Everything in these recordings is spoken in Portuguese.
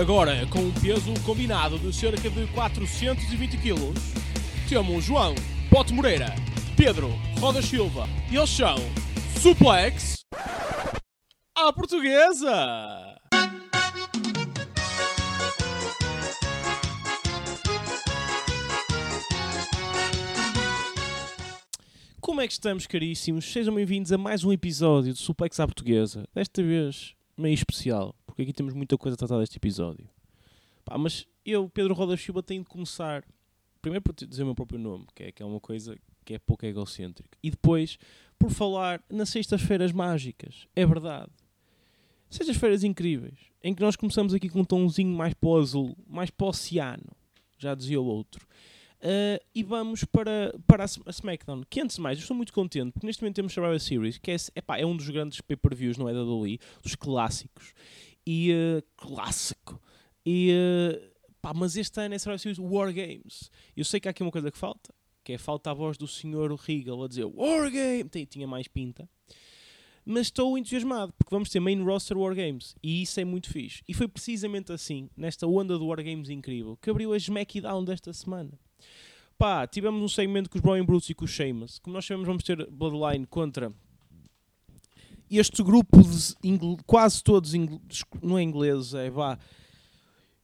agora, com um peso combinado de cerca de 420 kg, temos João Pote Moreira, Pedro Roda Silva e eles são Suplex à Portuguesa! Como é que estamos, caríssimos? Sejam bem-vindos a mais um episódio de Suplex à Portuguesa. Desta vez, meio especial, porque aqui temos muita coisa a tratar deste episódio. Pá, mas eu, Pedro Roda Silva, tenho de começar primeiro por dizer o meu próprio nome, que é, que é uma coisa que é pouco egocêntrica. E depois por falar nas sextas-feiras mágicas. É verdade. Sextas-feiras incríveis, em que nós começamos aqui com um tomzinho mais para o azul, mais para o oceano, já dizia o outro. Uh, e vamos para, para a, SmackDown. Que antes de mais, eu estou muito contente, porque neste momento temos Survivor Series, que é, epá, é um dos grandes pay-per-views, não é da WWE, dos clássicos. E uh, clássico. E uh, pá, mas este ano é Survivor Series War Games. Eu sei que há aqui uma coisa que falta, que é falta a voz do Sr. Regal a dizer War Games. Tinha mais pinta. Mas estou entusiasmado, porque vamos ter main roster War Games. E isso é muito fixe. E foi precisamente assim, nesta onda do War Games incrível, que abriu a SmackDown desta semana pá, tivemos um segmento com os Brian Brutes e com os Sheamus. Como nós sabemos, vamos ter Bloodline contra este grupo de quase todos não é ingleses, é vá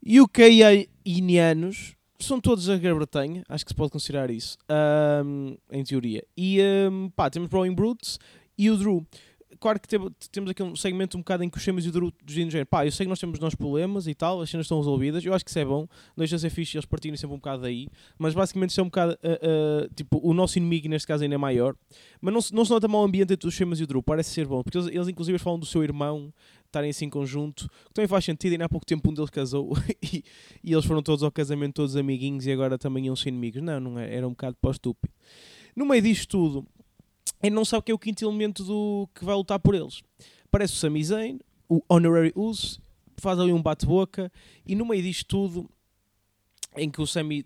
UK-inianos. São todos da Grã-Bretanha, acho que se pode considerar isso, um, em teoria. E um, pá, temos Brian Brutes e o Drew claro que temos aqui um segmento um bocado em que os Chemas e o Duro dizem género, pá, eu sei que nós temos os nossos problemas e tal, as cenas estão resolvidas, eu acho que isso é bom, deixa ser fixe eles partirem sempre um bocado daí, mas basicamente isso é um bocado, uh, uh, tipo, o nosso inimigo neste caso ainda é maior, mas não se, não se nota mal o ambiente entre os Chemas e o Duro, parece ser bom, porque eles, eles inclusive falam do seu irmão estarem assim em conjunto, que também faz sentido, e há pouco tempo um deles casou e, e, eles foram todos ao casamento, todos amiguinhos, e agora também iam ser inimigos, não, não é, era um bocado para estúpido. No meio disto tudo, ele não sabe que é o quinto elemento do que vai lutar por eles. Parece o Sami Zayn, o Honorary Uso, faz ali um bate-boca e no meio disto tudo, em que o Sami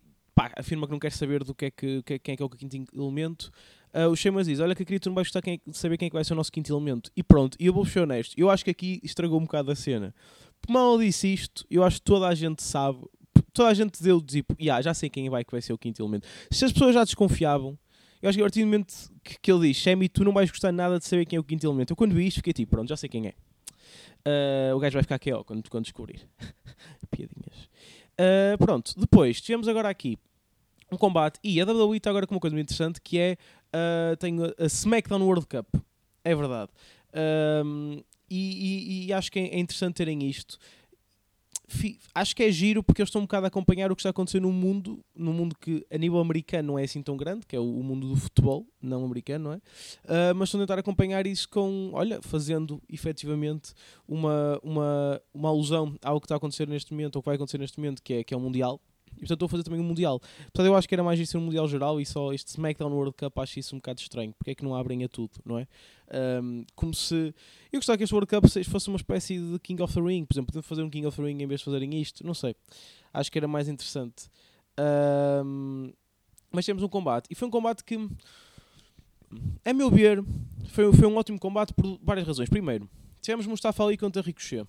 afirma que não quer saber do que é que, que quem é que é o quinto elemento, uh, o Sheamus diz, olha que querido, tu não vais gostar quem é, saber quem é que vai ser o nosso quinto elemento. E pronto, e eu vou ser honesto, eu acho que aqui estragou um bocado a cena. Mal disse isto, eu acho que toda a gente sabe, toda a gente deu tipo, yeah, já sei quem vai que vai ser o quinto elemento. Se as pessoas já desconfiavam, eu acho que a partir do momento que, que ele diz, Shemi, tu não vais gostar nada de saber quem é o quinto elemento. Eu quando vi isto fiquei tipo, pronto, já sei quem é. Uh, o gajo vai ficar ó, quando, quando descobrir. Piadinhas. Uh, pronto, depois, tivemos agora aqui um combate, e a WWE está agora com uma coisa muito interessante, que é, uh, a SmackDown World Cup. É verdade. Um, e, e, e, acho que é interessante terem isto acho que é giro porque eles estão um bocado a acompanhar o que está acontecendo no mundo, no mundo que a nível americano não é assim tão grande, que é o, mundo do futebol, não americano, não é? Uh, mas estão a tentar acompanhar isso com, olha, fazendo efetivamente uma, uma, uma alusão ao que está a acontecer neste momento, ou que vai acontecer neste momento, que é, que é o Mundial, e portanto estou a fazer também um Mundial. Portanto, eu acho que era mais isso um Mundial geral e só este SmackDown World Cup acho isso um bocado estranho. Porque é que não abrem a tudo, não é? Um, como se. Eu gostava que este World Cup fosse uma espécie de King of the Ring. Por exemplo, podiam fazer um King of the Ring em vez de fazerem isto. Não sei. Acho que era mais interessante. Um, mas temos um combate. E foi um combate que, a meu ver, foi, foi um ótimo combate por várias razões. Primeiro, tivemos Mustafa Ali contra Ricochet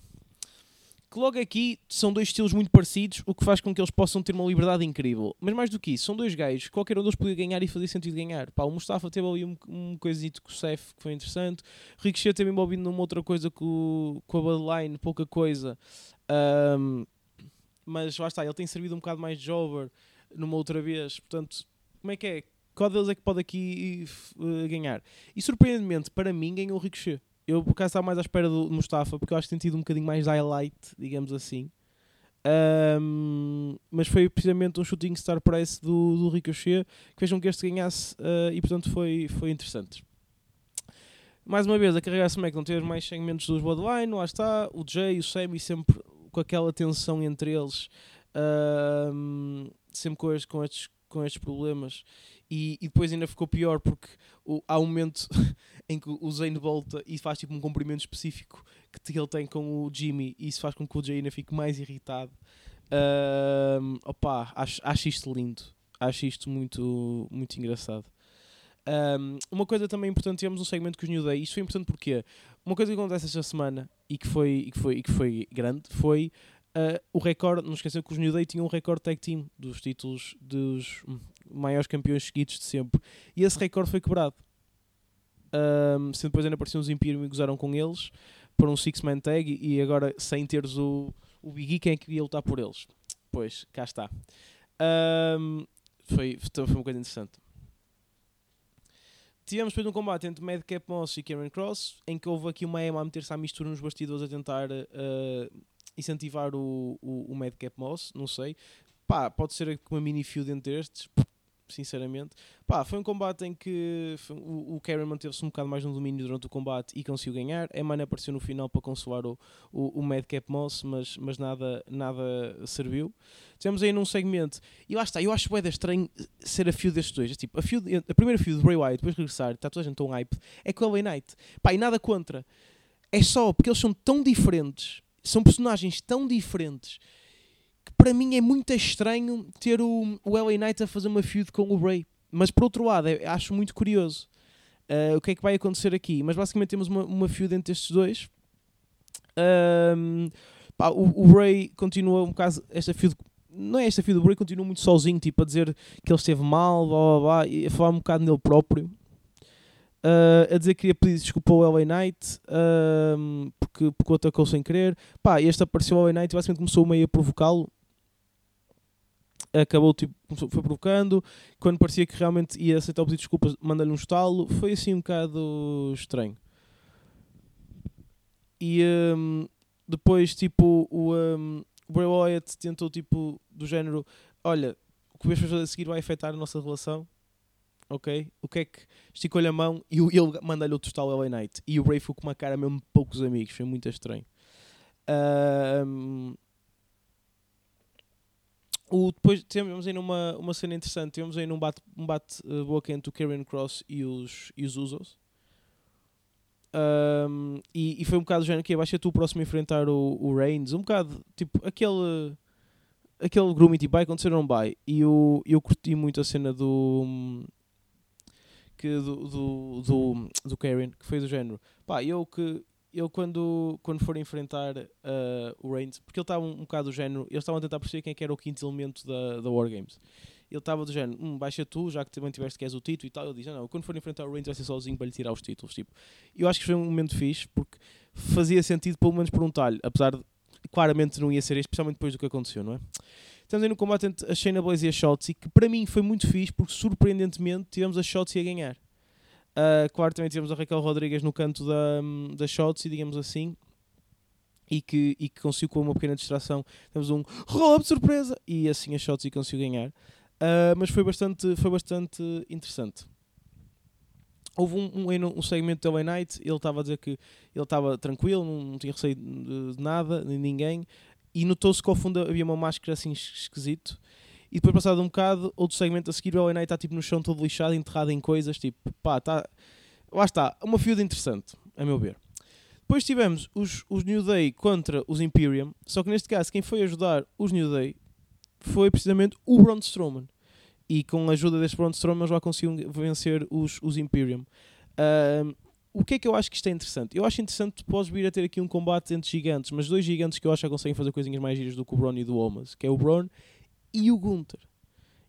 que logo aqui são dois estilos muito parecidos, o que faz com que eles possam ter uma liberdade incrível. Mas mais do que isso, são dois gajos, qualquer um deles podia ganhar e fazer sentido ganhar. Pá, o Mustafa teve ali um, um coisito com o Seth que foi interessante, Ricochet teve envolvido numa outra coisa com, com a Bloodline, pouca coisa. Um, mas lá está, ele tem servido um bocado mais de jobber numa outra vez, portanto, como é que é? Qual deles é que pode aqui uh, ganhar? E surpreendentemente, para mim, ganhou o Ricochet. Eu por acaso estava mais à espera do Mustafa, porque eu acho que tem tido um bocadinho mais highlight, digamos assim. Um, mas foi precisamente um shooting star price do, do Ricochet que fez com que este ganhasse uh, e portanto foi, foi interessante. Mais uma vez, a carregar SmackDown teve mais segmentos dos Bloodline, lá está, o Jay o Sammy sempre com aquela tensão entre eles, uh, sempre com estes, com estes, com estes problemas e, e, depois ainda ficou pior porque o, há um momento em que o Zayn volta e faz tipo um cumprimento específico que ele tem com o Jimmy e isso faz com que o Jay ainda fique mais irritado. Um, opa, acho, acho isto lindo. Acho isto muito, muito engraçado. Um, uma coisa também importante, temos um segmento que os New Day. Isto foi importante porque uma coisa que acontece esta semana e que foi, e que foi, e que foi grande foi uh, o recorde, não esqueçam que os New Day tinham um recorde tag team dos títulos dos maiores campeões seguidos de sempre. E esse recorde foi quebrado. Um, sendo depois ainda apareciam os Imperium e gozaram com eles por um six-man tag e agora sem teres o, o Big E, quem é que ia lutar por eles? Pois, cá está. Um, foi, foi uma coisa interessante. Tivemos depois um combate entre Madcap Moss e Cameron Cross, em que houve aqui uma EMA a meter-se à mistura nos bastidores a tentar uh, incentivar o, o, o Madcap Moss, não sei. Pá, pode ser uma mini feud entre estes, sinceramente. Pá, foi um combate em que o, o Karen manteve-se um bocado mais no domínio durante o combate e conseguiu ganhar. A Emma apareceu no final para consolar o, o, o Madcap Moss, mas, mas nada, nada serviu. Tivemos aí num segmento, e lá está, eu acho bem estranho ser a fio destes dois. Tipo, a, fio, a primeira fio de Bray Wyatt, depois de regressar, está toda a gente tão hype, é com a LA Knight. Pá, e nada contra. É só porque eles são tão diferentes, são personagens tão diferentes que para mim é muito estranho ter o, o LA Knight a fazer uma feud com o Bray. Mas por outro lado, é, acho muito curioso uh, o que é que vai acontecer aqui. Mas basicamente temos uma, uma feud entre estes dois. Um, pá, o, o Bray continua um bocado. Esta feud. Não é esta feud, o Bray continua muito sozinho, tipo, a dizer que ele esteve mal, blá blá blá, e a falar um bocado nele próprio. Uh, a dizer que queria pedir desculpa ao LA Knight uh, porque, porque o atacou sem querer. Pá, este apareceu ao LA Knight e basicamente começou meio a provocá-lo. Acabou, tipo, foi provocando. Quando parecia que realmente ia aceitar o pedido de desculpas, manda-lhe um estalo. Foi assim um bocado estranho. E um, depois, tipo, o, um, o Bray Wyatt tentou, tipo, do género: Olha, o que vais fazer a seguir vai afetar a nossa relação ok? O que é que esticou-lhe a mão e ele manda-lhe outro tal LA Knight. E o Bray ficou com uma cara mesmo poucos amigos, foi muito estranho. Um, o, depois temos aí uma, uma cena interessante, temos aí um bate, um bate uh, boca entre o Karen Cross e os, e os Usos. Um, e, e, foi um bocado do género que vai ser tu o próximo a enfrentar o, o Reigns, um bocado tipo aquele aquele tipo vai acontecer não vai e eu, eu curti muito a cena do que do, do, do, do Karen, que foi do género. Pá, eu que eu quando, quando for enfrentar uh, o Reigns, porque ele estava um, um bocado do género, eles estavam a tentar perceber quem é que era o quinto elemento da, da Wargames. Ele estava do género, hum, baixa tu, já que também tiveste que és o título e tal. Ele diz, não, não, quando for enfrentar o Reigns vai ser sozinho para lhe tirar os títulos. Tipo, eu acho que foi um momento fixe, porque fazia sentido pelo menos por um talho, apesar de claramente não ia ser, especialmente depois do que aconteceu, não é? Estamos aí no combate entre a Shayna Blaze e a Shotzi, que para mim foi muito fixe, porque surpreendentemente tivemos a Shotzi a ganhar. Uh, claro, também tivemos a Raquel Rodrigues no canto da, da Shotzi, digamos assim, e que, e que conseguiu com uma pequena distração. Temos um roll de surpresa e assim a Shotzi conseguiu ganhar. Uh, mas foi bastante, foi bastante interessante. Houve um, um, um segmento da LA ele estava a dizer que ele estava tranquilo, não, não tinha receio de, de nada, de ninguém, e notou-se que ao fundo havia uma máscara assim esquisito. E depois, passado um bocado, outro segmento a seguir, o LA está tipo no chão todo lixado, enterrado em coisas, tipo, pá, está. Lá está, uma feud interessante, a meu ver. Depois tivemos os, os New Day contra os Imperium, só que neste caso, quem foi ajudar os New Day foi precisamente o Braun Strowman. E com a ajuda deste Braun Strowman já conseguiu vencer os, os Imperium. Uh, o que é que eu acho que isto é interessante? Eu acho interessante que podes vir a ter aqui um combate entre gigantes, mas dois gigantes que eu acho que conseguem fazer coisinhas mais giras do que o Braun e do Omas, que é o Braun e o Gunter.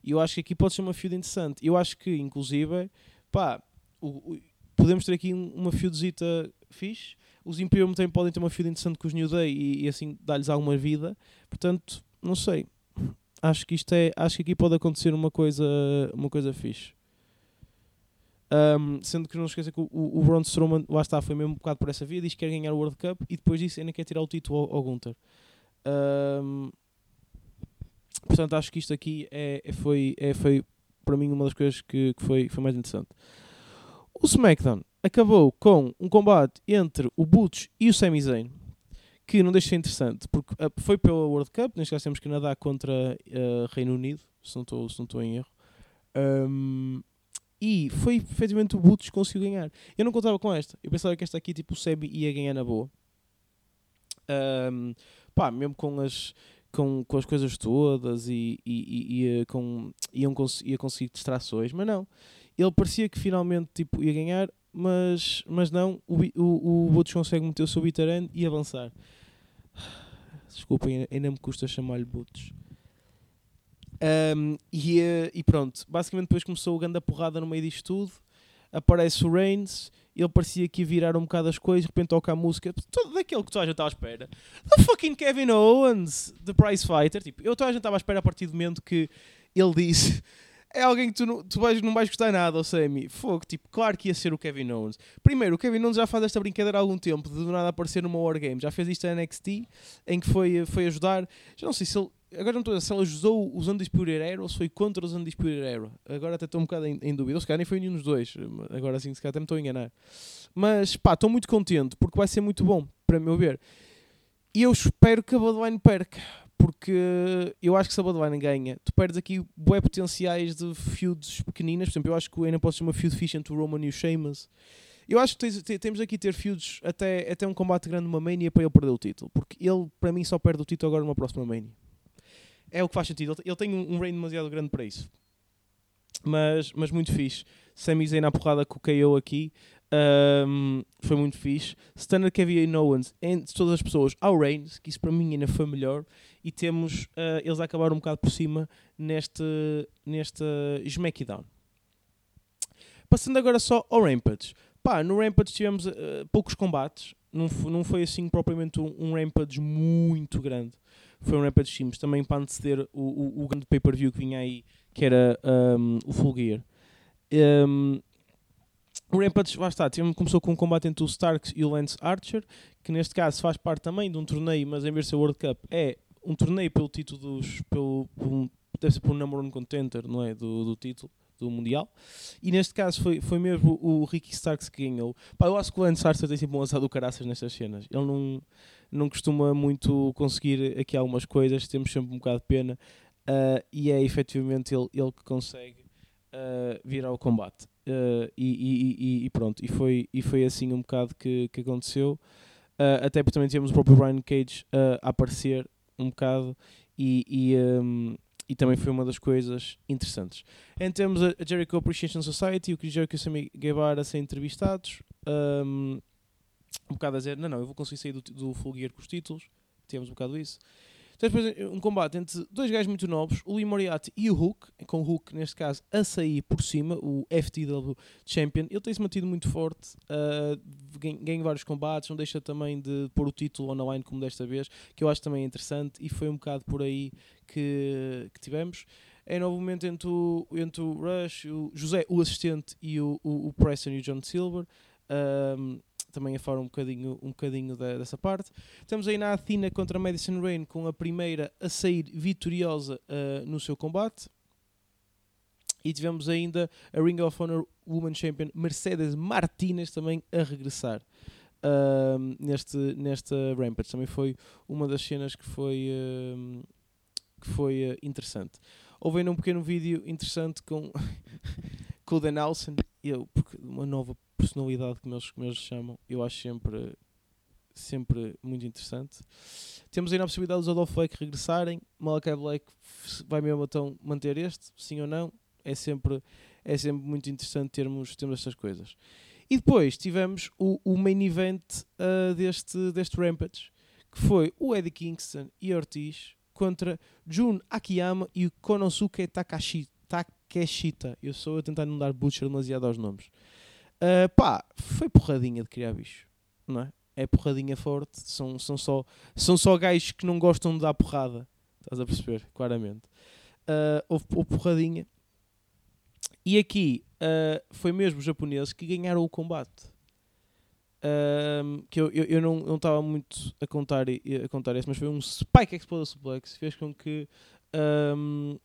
E eu acho que aqui pode ser uma feud interessante. Eu acho que, inclusive, pá, o, o, podemos ter aqui uma feudzita fixe. Os Imperium também podem ter uma feud interessante com os New Day e, e assim dar-lhes alguma vida. Portanto, não sei. Acho que isto é, acho que aqui pode acontecer uma coisa, uma coisa fixe. Um, sendo que não esqueça que o, o Braun Strowman, lá está, foi mesmo um bocado por essa via, diz que quer ganhar o World Cup e depois disso ainda quer tirar o título ao, ao Gunther. Um, portanto, acho que isto aqui é, é, foi, é, foi para mim uma das coisas que, que foi, foi mais interessante. O SmackDown acabou com um combate entre o Butch e o Sami Zayn, que não deixa de ser interessante, porque uh, foi pela World Cup, neste caso temos nadar contra uh, Reino Unido, se não estou em erro. Um, e foi efetivamente o Butch que conseguiu ganhar. Eu não contava com esta. Eu pensava que esta aqui, tipo, o Sebi ia ganhar na boa. Um, pá, mesmo com as, com, com as coisas todas e, e, e, e com, iam cons ia conseguir distrações, mas não. Ele parecia que finalmente tipo, ia ganhar, mas, mas não. O, o, o Butch consegue meter o seu bitter end e avançar. Desculpem, ainda me custa chamar-lhe Boots. Um, e, eh, e, pronto, basicamente depois começou o grande porrada no meio disto tudo. Aparece o Reigns, ele parecia que ia virar um bocado as coisas, de repente toca a música, tudo daquilo que toda a gente estava à espera. The fucking Kevin Owens, The Price Fighter. Tipo, eu toda a gente estava à espera a partir do momento que ele disse é alguém que tu, não, tu vais, não vais gostar nada, o Sammy. Fogo, tipo, claro que ia ser o Kevin Owens. Primeiro, o Kevin Owens já faz esta brincadeira há algum tempo, de do nada aparecer numa Wargame. Já fez isto na NXT, em que foi, foi ajudar. Já não sei se ele. Agora não estou a se ele ajudou os Undisputed Era ou se foi contra os Undisputed Era. Agora até estou um bocado em, em dúvida. Ou se calhar nem foi nenhum dos dois. Agora sim, se calhar até me estou a enganar. Mas pá, estou muito contente porque vai ser muito bom, para meu ver. E eu espero que a Bloodline perca porque eu acho que se a Bloodline ganha, tu perdes aqui bué potenciais de feuds pequeninas. Por exemplo, eu acho que ainda pode ser uma feud fish entre o Roman e o Sheamus. Eu acho que temos aqui ter feuds até, até um combate grande numa Mania para ele perder o título. Porque ele, para mim, só perde o título agora numa próxima Mania. É o que faz sentido. Ele, tem um, um reign demasiado grande para isso. Mas, mas muito fixe. Sami Zayn na porrada com o KO aqui. Um, foi muito fixe. Stunner Kevin Owens entre todas as pessoas ao Reigns, que isso para mim ainda foi melhor. E temos uh, eles acabar um bocado por cima neste, neste SmackDown. Passando agora só ao Rampage. Pá, no Rampage tivemos uh, poucos combates. Não, não foi assim propriamente um, um Rampage muito grande. Foi um Rampage simples também para anteceder o, o, o grande pay-per-view que vinha aí, que era um, o Full Gear. Um, o Rampage, lá está, começou com um combate entre o Starks e o Lance Archer, que neste caso faz parte também de um torneio, mas em vez de ser World Cup, é um torneio pelo título dos. Pelo, pelo, deve ser por um number one contender, não é? Do, do título do Mundial. E neste caso foi, foi mesmo o Ricky Starks que ganhou. Pá, eu acho que o Lance Archer tem sempre um azar do caraças nestas cenas. Ele não, não costuma muito conseguir aqui algumas coisas, temos sempre um bocado de pena. Uh, e é efetivamente ele, ele que consegue uh, vir ao combate. Uh, e, e, e, pronto, e foi, e foi assim um bocado que, que aconteceu. Até porque também tínhamos o próprio Brian Cage a aparecer um bocado e, e, um, e, também foi uma das coisas interessantes. Em temos a Jericho Appreciation Society, o Chris Jericho e o Sammy Guevara a ser entrevistados, um, um bocado a dizer, não, não, eu vou conseguir sair do, do Full Gear com os títulos, temos um bocado isso. Depois um combate entre dois gajos muito novos, o Lee Moriarty e o Hook, com o Hook, neste caso, a sair por cima, o FTW Champion. Ele tem-se mantido muito forte, uh, ganha vários combates, não deixa também de pôr o título online como desta vez, que eu acho também interessante, e foi um bocado por aí que, que tivemos. É novo momento entre o, entre o Rush, o José, o assistente, e o, o, o Preston e o John Silver. Um, também a fora um bocadinho, um bocadinho da, dessa parte. Estamos aí na Athena contra Madison Rain com a primeira a sair vitoriosa uh, no seu combate. E tivemos ainda a Ring of Honor Woman Champion Mercedes Martinez também a regressar uh, neste, nesta Rampage. Também foi uma das cenas que foi, uh, que foi interessante. Houve ainda um pequeno vídeo interessante com, com o Dan Nelson, eu, porque uma nova personalidade, como eles, como eles chamam, eu acho sempre, sempre muito interessante. Temos aí a possibilidade dos Adolf Blake regressarem. Malakai Black vai mesmo então manter este, sim ou não? É sempre, é sempre muito interessante termos, termos estas coisas. E depois tivemos o, o main event uh, deste, deste Rampage, que foi o Eddie Kingston e Ortiz contra Jun Akiyama e o Konosuke Takashi, Takeshita. Eu sou a tentar não dar butcher demasiado aos nomes. Uh, pá, foi porradinha de criar bicho, não é? É porradinha forte, são, são, só, são só gajos que não gostam de dar porrada, estás a perceber, claramente. Uh, houve, houve porradinha. E aqui uh, foi mesmo os japoneses que ganharam o combate. Uh, que eu, eu, eu não estava muito a contar, a contar esse, mas foi um Spike Exploder Suplex fez com que um,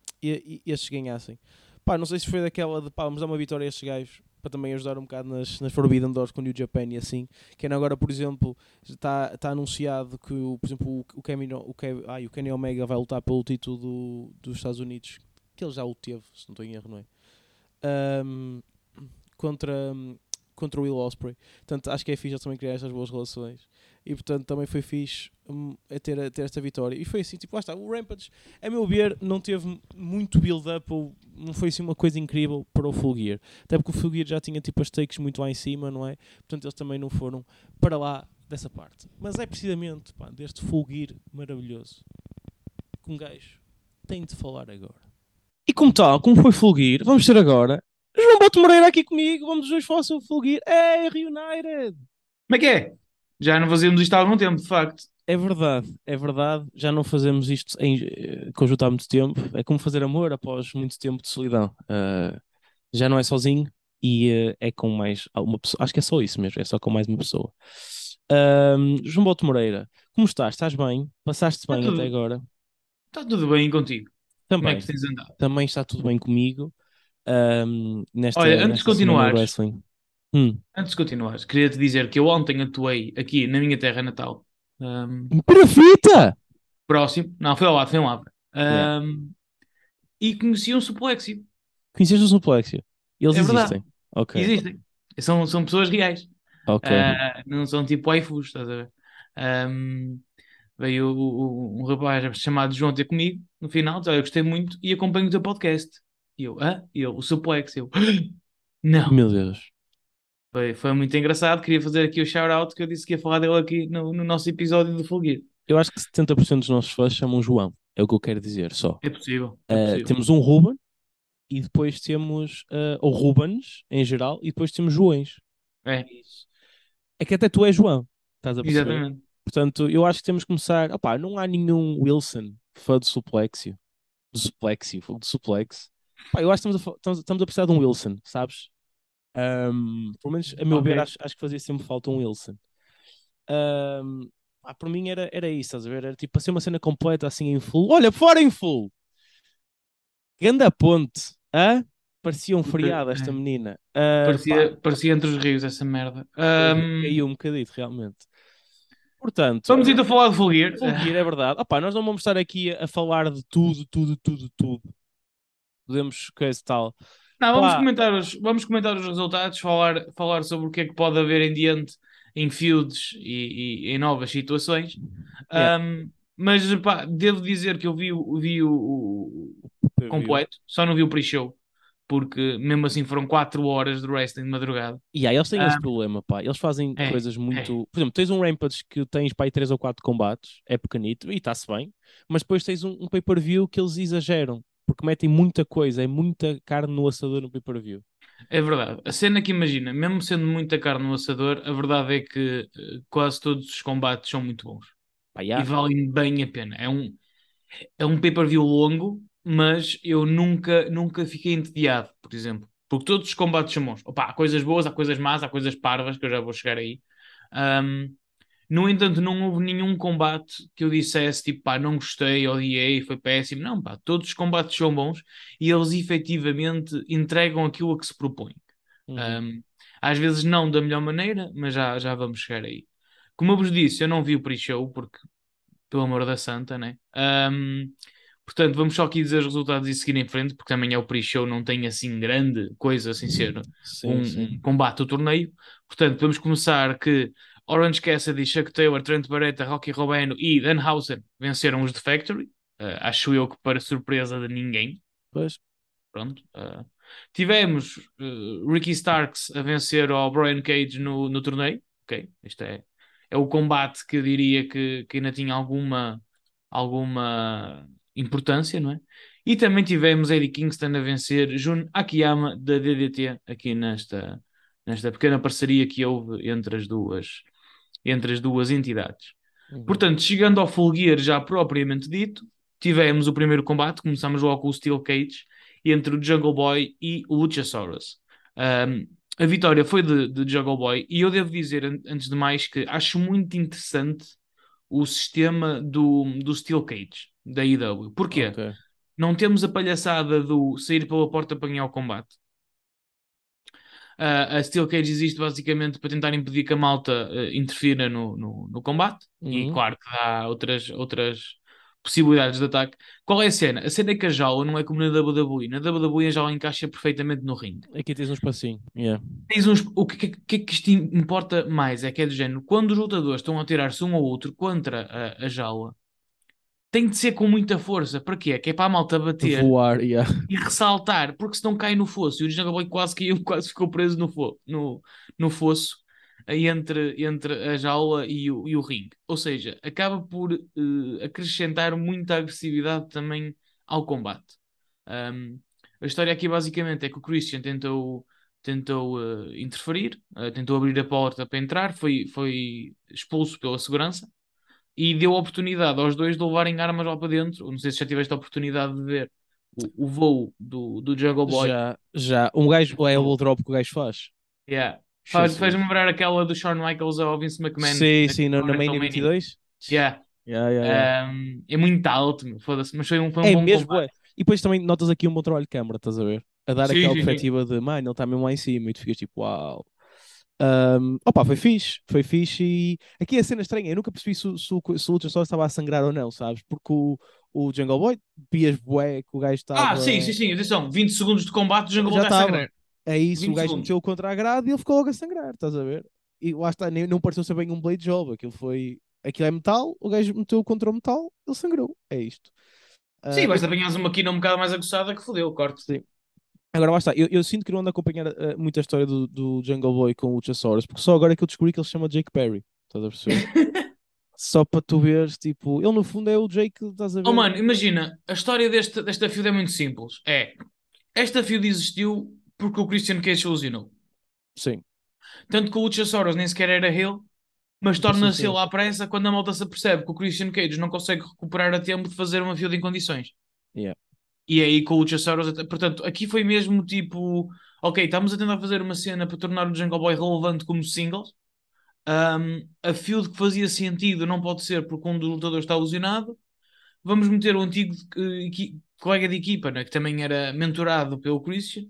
estes ganhassem. Pá, não sei se foi daquela de pá, vamos dar uma vitória a estes gajos para também ajudar um bocado nas, nas Forbidden Doors com o New Japan e assim. Que agora, por exemplo, está, está anunciado que, por exemplo, o, Kenny, o, ai, o Kenny Omega vai lutar pelo título do, dos Estados Unidos, que ele já o teve, se não estou em erro, não é? Um, contra, contra o Will Osprey. Portanto, acho que é fixe também criar estas boas relações. E portanto também foi fixe um, a ter, a ter esta vitória. E foi assim, tipo, lá está. O Rampage, a meu ver, não teve muito build-up ou não foi assim uma coisa incrível para o Full Gear. Até porque o Full Gear já tinha tipo as takes muito lá em cima, não é? Portanto, eles também não foram para lá dessa parte. Mas é precisamente pá, deste Full Gear maravilhoso que um gajo tem de falar agora. E como tal, como foi Full Gear, vamos ter agora João Boto Moreira aqui comigo. Vamos hoje falar sobre Full Gear. É Reunited! Como é que é? Já não fazíamos isto há algum tempo, de facto. É verdade, é verdade. Já não fazemos isto em eh, conjunto há muito tempo. É como fazer amor após muito tempo de solidão. Uh, já não é sozinho e uh, é com mais uma pessoa. Acho que é só isso mesmo, é só com mais uma pessoa. Uh, João Boto Moreira, como estás? Estás bem? Passaste bem tudo, até agora? Está tudo bem contigo? Também. Como é que tens andado? Também está tudo bem comigo. Um, nesta, Olha, antes de continuar, hum. antes de continuar, queria te dizer que eu ontem atuei aqui na minha terra natal. Um, Perfeita! Próximo, não, foi ao lado, foi ao lado. Um, yeah. E conheci um suplexio. Conheceste um suplexio? Eles é existem? Okay. Existem. São, são pessoas reais. Okay. Uh, não são tipo waifus, estás a ver? Um, veio um, um rapaz chamado João ter comigo no final, eu gostei muito e acompanho o teu podcast. E eu, ah? E eu, o suplex. Eu, não. Meu Deus. Foi, foi muito engraçado. Queria fazer aqui o shout-out que eu disse que ia falar dele aqui no, no nosso episódio do Fulguir. Eu acho que 70% dos nossos fãs chamam João. É o que eu quero dizer só. É possível. É uh, possível. Temos um Ruben e depois temos, uh, ou Rubens em geral, e depois temos Joões. É. É que até tu és João. Estás a perceber? Exatamente. Portanto, eu acho que temos que começar. Opá, não há nenhum Wilson fã de suplexio. Do suplexio, do suplex. Pá, eu acho que estamos a, estamos, estamos a precisar de um Wilson, sabes? Um, pelo menos, a meu okay. ver, acho, acho que fazia sempre falta um Wilson. Um, pá, para mim era, era isso, estás a ver? Era tipo ser uma cena completa assim em full. Olha, fora em full! Ganda ponte, hã? Parecia um feriado esta menina. Uh, parecia, parecia entre os rios essa merda. Um... Caiu um bocadito, realmente. Portanto, vamos ir a falar de Fulguir. Fulguir, é verdade. Opa, nós não vamos estar aqui a, a falar de tudo, tudo, tudo, tudo podemos coisa tal. Não, vamos comentar, os, vamos comentar os resultados, falar, falar sobre o que é que pode haver em diante em fields e, e em novas situações. Yeah. Um, mas pá, devo dizer que eu vi, vi o, o, o completo, só não vi o pre-show, porque mesmo assim foram 4 horas de wrestling de madrugada. E aí eles têm um, esse problema, pá. Eles fazem é, coisas muito. É. Por exemplo, tens um Rampage que tens para aí 3 ou 4 combates, é pequenito e está-se bem, mas depois tens um, um pay-per-view que eles exageram porque metem muita coisa, é muita carne no assador no pay-per-view. É verdade. A cena que imagina, mesmo sendo muita carne no assador, a verdade é que uh, quase todos os combates são muito bons. Ah, yeah. E valem bem a pena. É um, é um pay-per-view longo, mas eu nunca, nunca fiquei entediado, por exemplo. Porque todos os combates são bons. Opa, há coisas boas, há coisas más, há coisas parvas, que eu já vou chegar aí. Um, no entanto, não houve nenhum combate que eu dissesse tipo, pá, não gostei, odiei, foi péssimo. Não, pá, todos os combates são bons e eles efetivamente entregam aquilo a que se propõem. Uhum. Um, às vezes não da melhor maneira, mas já, já vamos chegar aí. Como eu vos disse, eu não vi o pre-show porque, pelo amor da santa, né? Um, portanto, vamos só aqui dizer os resultados e seguir em frente, porque também é o pre-show, não tem assim grande coisa ser sim, um, sim. um combate do torneio. Portanto, vamos começar que Orange Cassidy, Chuck Taylor, Trent Barreta, Rocky Robeno e Danhausen venceram os The Factory. Uh, acho eu que para surpresa de ninguém. Pois. Pronto. Uh, tivemos uh, Ricky Starks a vencer o Brian Cage no, no torneio. Ok, este é, é o combate que eu diria que, que ainda tinha alguma, alguma importância, não é? E também tivemos Eddie Kingston a vencer Jun Akiyama da DDT aqui nesta, nesta pequena parceria que houve entre as duas entre as duas entidades. Uhum. Portanto, chegando ao Full Gear já propriamente dito, tivemos o primeiro combate, começamos logo com o Steel Cage entre o Jungle Boy e o Luchasaurus. Um, a vitória foi de, de Jungle Boy e eu devo dizer, antes de mais, que acho muito interessante o sistema do, do Steel Cage, da IW. Porquê? Okay. Não temos a palhaçada do sair pela porta para ganhar o combate. Uh, a Steel Cage existe basicamente para tentar impedir que a malta uh, interfira no, no, no combate, uhum. e claro que há outras, outras possibilidades de ataque. Qual é a cena? A cena é que a jaula não é como na WWE. Na WWE a jaula encaixa perfeitamente no ringue. Aqui tens um espacinho. Yeah. Tens uns, o que, que, que é que isto importa mais é que é do género, quando os lutadores estão a tirar-se um ou outro contra a, a jaula, tem de ser com muita força. Para quê? Que é para a malta bater Voar, yeah. e ressaltar, porque senão cai no fosso. E o Jungle Boy quase caiu, quase ficou preso no, fo no, no fosso entre, entre a jaula e o, e o ringue. Ou seja, acaba por uh, acrescentar muita agressividade também ao combate. Um, a história aqui basicamente é que o Christian tentou, tentou uh, interferir, uh, tentou abrir a porta para entrar, foi, foi expulso pela segurança e deu a oportunidade aos dois de levarem armas lá para dentro. Não sei se já tiveste a oportunidade de ver o, o voo do, do Jungle Boy. Já, já. Um gajo, é o drop que o gajo faz. Yeah. Faz, faz lembrar aquela do Shawn Michaels ao Vince McMahon. Sim, sim, no, na Mania 22. Yeah. Yeah, yeah, yeah. Um, é muito alto, foda-se, mas foi um, foi um é bom mesmo, combate. é. E depois também notas aqui um bom trabalho de câmara, estás a ver? A dar Sim, aquela sim, sim. perspectiva de, mano, ele está mesmo lá em cima e tu ficas tipo, uau. Um, opa, foi fixe, foi fixe e aqui a cena estranha, eu nunca percebi se, o- se, o- se o Luchasaurus estava a sangrar ou não, sabes? Porque o, o Jungle Boy, vias bué que o gajo estava... Ah, sim, sim, sim, atenção, 20 segundos de combate, o Jungle Boy Já está a sangrar. É isso, 20 o gajo segundos. meteu contra a grade e ele ficou logo a sangrar, estás a ver? E lá está, nem, não pareceu ser bem um blade job, aquilo foi... Aquilo é metal, o gajo meteu contra o metal, ele sangrou, é isto. Sim, Ah, basta apanhares uma quina um bocado mais aguçada que fodeu, corte. Sim. Agora lá está, eu, eu sinto que não ando a acompanhar eh, muito a história do, do Jungle Boy com o Luchasaurus, porque só agora é que eu descobri que ele se chama Jake Perry. Estás a perceber? só para tu veres, tipo, ele no fundo é o Jake, estás a ver? Oh mano, imagina, a história deste, desta feud é muito simples. É, esta feud existiu porque o Christian Cage se ilusionou. Sim, Tanto que o Luchasaurus nem sequer era ele, mas torna-se ele à pressa quando a malta se apercebe que o Christian Cage não consegue recuperar a tempo de fazer uma feud em condições. Yeah. E é aí com o Luchasaurus, até- portanto, aqui foi mesmo tipo, ok, estamos a tentar fazer uma cena para tornar o Jungle Boy relevante como singles. Um, a feud que fazia sentido não pode ser porque um dos lutadores está lesionado. Vamos meter o antigo equi- colega de equipa, né, que também era mentorado pelo Christian,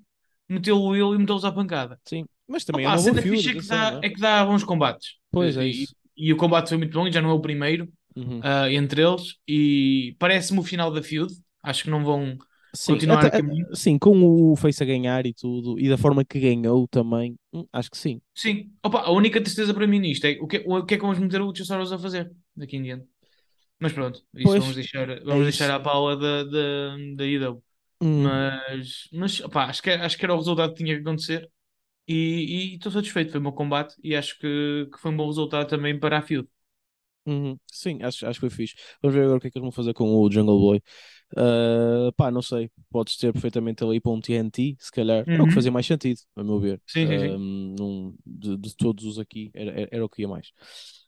metê-lo ele e metê-los à pancada. sim. Mas também Opa, é uma boa fixe é que, dá, não é? é que dá bons combates. Pois é e, isso. e o combate foi muito bom e já não é o primeiro Uhum. ah, entre eles. E parece-me o final da feud. Acho que não vão. Sim, continuar até- muito. sim, com o Face a ganhar e tudo, e da forma que ganhou também, hum, acho que sim. Sim, Opa, a única tristeza para mim nisto é o que, o que é que vamos meter o Luchasaurus a fazer daqui em diante. Mas pronto, isso Pois, vamos deixar, vamos é deixar à Paula da, da, da IW. Hum, Mas, mas opá, acho, que, acho que era o resultado que tinha que acontecer. E estou satisfeito. Foi o meu combate e acho que, que foi um bom resultado também para a feud. uhum. Sim, acho, acho que foi fixe. Vamos ver agora o que é que eles vão fazer com o Jungle Boy. Ah, pá, não sei. Podes ter perfeitamente ali para um TNT, se calhar. É o que Uhum. fazia mais sentido, a meu ver. Sim, sim, sim. Num- de, de todos os aqui, era, era, o que ia mais.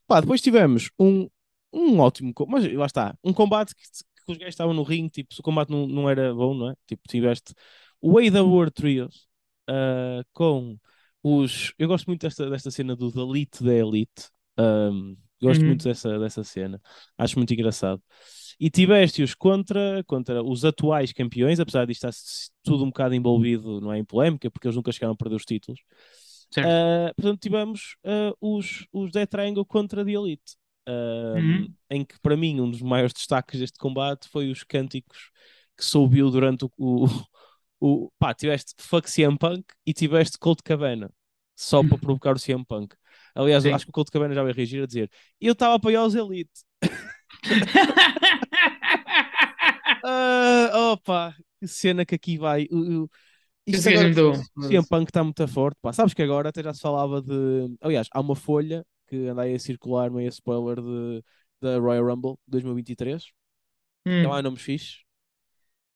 Pá, depois tivemos um, um ótimo. Mas lá está, um combate que, que os gajos estavam no ringue. Tipo, se o combate não, não era bom, não é? Tipo, tiveste o Way the World Trios ah, com os. Eu gosto muito desta, desta cena do The Elite da Elite. Ahm, gosto Uhum. muito dessa, dessa cena. Acho muito engraçado. E tiveste-os contra, contra os atuais campeões, apesar de estar tudo um bocado envolvido não é, em polémica, porque eles nunca chegaram a perder os títulos. Certo. Ah, portanto, tivemos ah, os, os Death Triangle contra The Elite. Ah, Uhum. Em que, para mim, um dos maiores destaques deste combate foi os cânticos que se ouviu durante o, o, o- pá, tiveste Fuck CM Punk e tiveste Colt Cabana só para provocar o CM Punk. Aliás, eu Sim. acho que o Colt Cabana já vai reagir a dizer eu estava a apoiar os Elite. Ah, opa, que cena que aqui vai. O- o- isto Esse gajo é agora, muito bom. o CM Punk está muito forte. Pá. Sabes que agora até já se falava de. Aliás, há uma folha que anda aí a circular, meio spoiler de, da Royal Rumble 2023. Hum. Não há nomes fixes.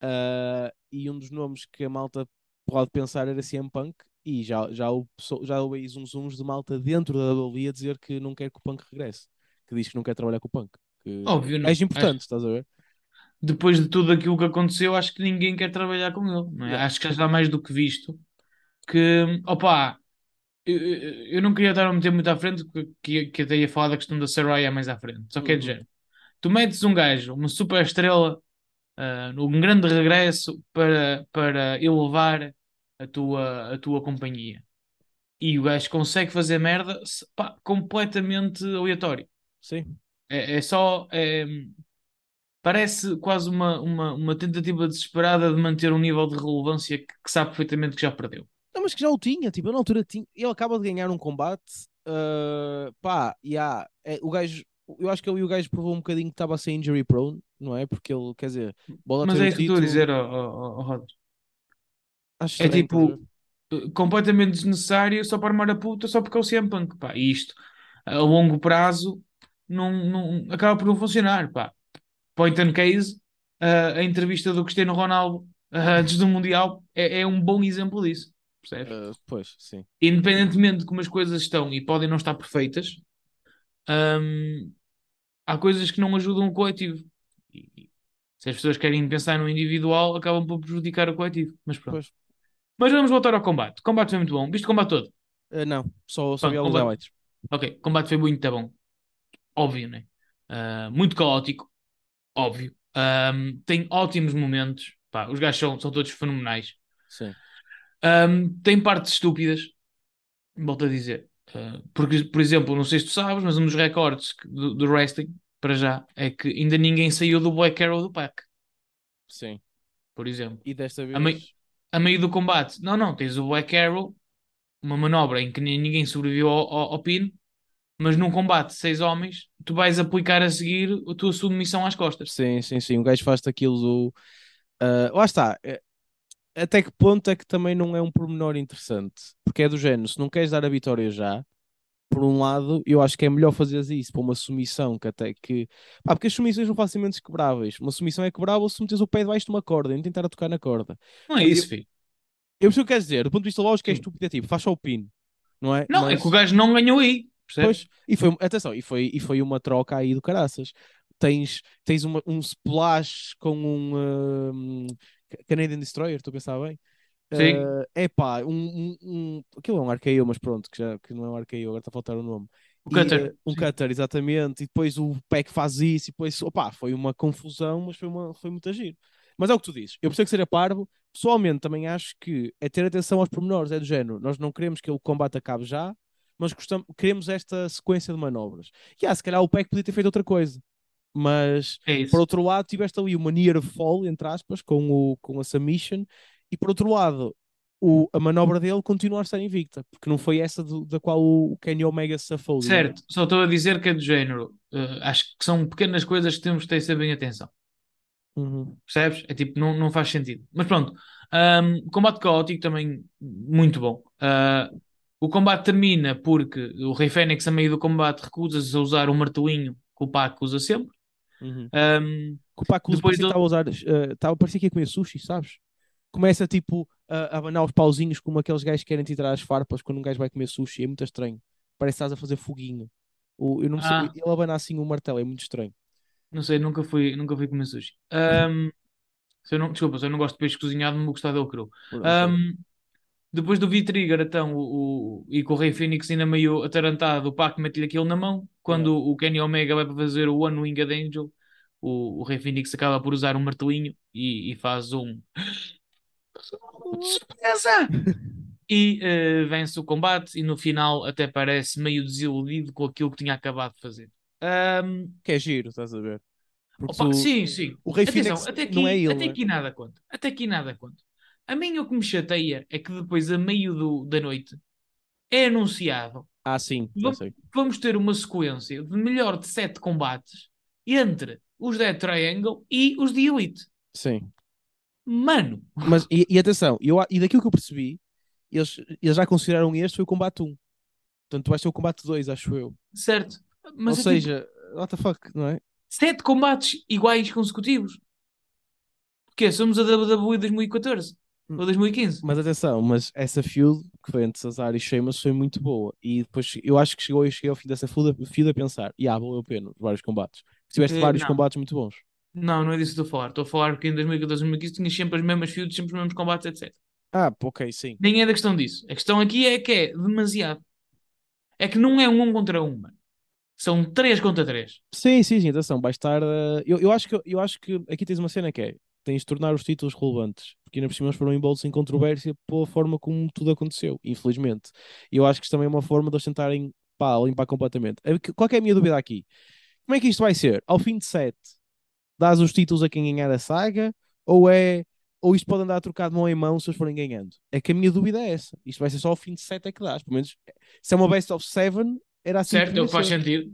Ah, e um dos nomes que a malta pode pensar era CM Punk. E já, já, pessoa- já houve uns zooms de malta dentro da WWE a dizer que não quer que o Punk regresse. Que diz que não quer trabalhar com o Punk. Que Óbvio, não. és importante, estás a ver? Depois de tudo aquilo que aconteceu, acho que ninguém quer trabalhar com ele. é? Acho que já está mais do que visto. Que, opa, eu, eu não queria estar a meter muito à frente, que, que até ia falar da questão da Saraya mais à frente. Só que é de Uhum. Tu metes um gajo, uma super estrela, ah, um grande regresso para, para elevar a tua, a tua companhia. E o gajo consegue fazer merda pá, completamente aleatório. Sim. É, é só. é, parece quase uma, uma, uma tentativa desesperada de manter um nível de relevância que, que sabe perfeitamente que já perdeu. Não, mas que já o tinha, tipo, eu na altura tinha. Ele acaba de ganhar um combate, uh, pá, e yeah, é, o gajo, eu acho que ele e o gajo provou um bocadinho que estava a ser injury prone, não é? Porque ele, quer dizer, bola Mas é isso que estou a dizer, ó, ó, Rodas. acho É estranho, tipo, eh, completamente desnecessário só para armar a puta só porque é o CM Punk, pá. E isto, a longo prazo, não, não, acaba por não funcionar, pá. Point and case, eh, a entrevista do Cristiano Ronaldo eh, antes do Mundial é, é um bom exemplo disso, percebes? Uh, pois, sim. Independentemente de como as coisas estão e podem não estar perfeitas, hum, há coisas que não ajudam o coletivo. E, se as pessoas querem pensar no individual, acabam por prejudicar o coletivo. Mas pronto. Pois. Mas vamos voltar ao combate. O combate foi muito bom. Viste o combate todo? Uh, não, só, só Pronto, vi alguns combate. highlights. Ok, o combate foi muito bom. Óbvio, né? Ah, muito caótico. Óbvio. Ahm, tem ótimos momentos. Pá, os gajos são, são todos fenomenais. Sim. Ahm, tem partes estúpidas. Volto a dizer. Ah, porque, por exemplo, não sei se tu sabes, mas um dos recordes do, do wrestling, para já, é que ainda ninguém saiu do Black Arrow do Pack. Sim. Por exemplo. E desta A mei- vez. A meio do combate, não, não, tens o Black Arrow, uma manobra em que ni- ninguém sobreviveu ao, ao, ao pin, mas num combate de seis homens, tu vais aplicar a seguir a tua submissão às costas. Sim, sim, sim. O gajo faz-te aquilo do. uh, lá está. é- Até que ponto é que também não é um pormenor interessante? Porque é do género, se não queres dar a vitória já, por um lado, eu acho que é melhor fazeres isso para uma submissão que até que. Pá, porque as submissões são facilmente quebráveis. Uma submissão é quebrável se metes o pé debaixo de uma corda e não tentar tocar na corda. Não é isso, filho. Eu percebo o que queres dizer, do ponto de vista lógico, é estúpido, é tipo, faz só o pin, não é? Não, é Mas- que o gajo não ganhou aí, percebes? Pois, e foi, atenção, e foi, e foi uma troca aí do caraças. Tens, tens uma, um splash com um, um, Canadian Destroyer, estou a pensar bem? Sim. é pá, um, um, um, aquilo é um arqueio, mas pronto, que, já, que não é um arqueio, agora está a faltar o nome. O E, cutter, eh, um sim. cutter, exatamente, e depois o Peck faz isso, e depois, opá, foi uma confusão, mas foi, uma, foi muito agir. Mas é o que tu dizes, eu percebo que seja parvo, pessoalmente também acho que é ter atenção aos pormenores, é do género, nós não queremos que o combate acabe já, mas gostamos, queremos esta sequência de manobras. E ah, se calhar o Peck podia ter feito outra coisa, mas É por outro lado, tiveste ali uma near fall, entre aspas, com, o, com a submission, e por outro lado, o, a manobra dele continua a estar invicta, porque não foi essa do- da qual o Kenny Omega se safou. digamos. Certo, só estou a dizer que é do género. eh, acho que são pequenas coisas que temos que ter sempre em atenção. Uhum. Percebes? É tipo, não, não faz sentido. Mas pronto, ahm, combate caótico também muito bom. Ah, o combate termina porque o Rei Fênix, a meio do combate, recusa-se a usar o martelinho que o Pac usa sempre. Uhum. Que o Paco Depois do- estava a usar, eh, estava, parecia que ia comer sushi, sabes? Começa tipo a abanar os pauzinhos como aqueles gajos que querem tirar as farpas quando um gajo vai comer sushi, é muito estranho. Parece que estás a fazer foguinho. O, eu não sei, Ah. ele abana assim o martelo, é muito estranho. não sei, nunca fui, nunca fui comer sushi. Ahm, se eu não, desculpa, se eu não gosto de peixe cozinhado, não vou gostar dele cru. Pronto. Depois do V-Trigger, então, o, o- e com o Rei Fênix ainda meio atarantado, o Pac mete-lhe aquilo na mão. Quando o Kenny Omega vai para fazer o One Winged Angel, o, o Rei Fênix acaba por usar um martelinho e, e faz um. Surpresa! E eh, vence o combate, e no final até parece meio desiludido com aquilo que tinha acabado de fazer. Ahm, Que é giro, estás a ver? Opa, tu- sim, sim. o Rei Atenção, Fênix até aqui, não é ele, até não é? aqui nada conta. Até aqui nada conta. A mim o que me chateia é que depois, a meio do, da noite, é anunciado Ah, sim, Vamos- vamos ter uma sequência de melhor de sete combates entre os Dead Triangle e os The Elite. Sim. Mano, Mas, e, e atenção, eu, e daquilo que eu percebi, eles, eles já consideraram este foi o combate 1. Portanto, vai ser o combate 2, acho eu. certo. Mas Ou é tipo, seja, what the fuck, não é? sete combates iguais consecutivos. Porque somos a WWE 2014 Hum. Ou 2015. Mas atenção, mas essa feud que foi entre Cesaro e Sheamus foi muito boa. E depois eu acho que chegou, eu cheguei ao fim dessa feud, a- feud a pensar, e ah, valeu a pena, os vários combates. Tiveste Eh, vários não. combates muito bons. Não, não é disso que estou a falar. Estou a falar que em 2014 2015 tinha sempre as mesmas feuds, sempre os mesmos combates, etc. Ah, ok, sim. Nem é da questão disso. A questão aqui é que é demasiado. É que não é um contra um, mano. São três contra três. Sim, sim, sim, atenção, vai estar. eh, Eu, eu, acho que, eu acho que aqui tens uma cena que é: tens de tornar os títulos relevantes, porque ainda por cima eles foram envoltos em controvérsia pela forma como tudo aconteceu, infelizmente. E eu acho que isto também é uma forma de eles tentarem pá, limpar completamente. Qual que é a minha dúvida aqui? Como é que isto vai ser? Ao fim de sete, dás os títulos a quem ganhar a saga, ou é ou isto pode andar a trocar de mão em mão se eles forem ganhando. É que a minha dúvida é essa. Isto vai ser só o fim de 7 é que dás. Pelo menos, se é uma best of 7, era assim certo, é que faz sentido.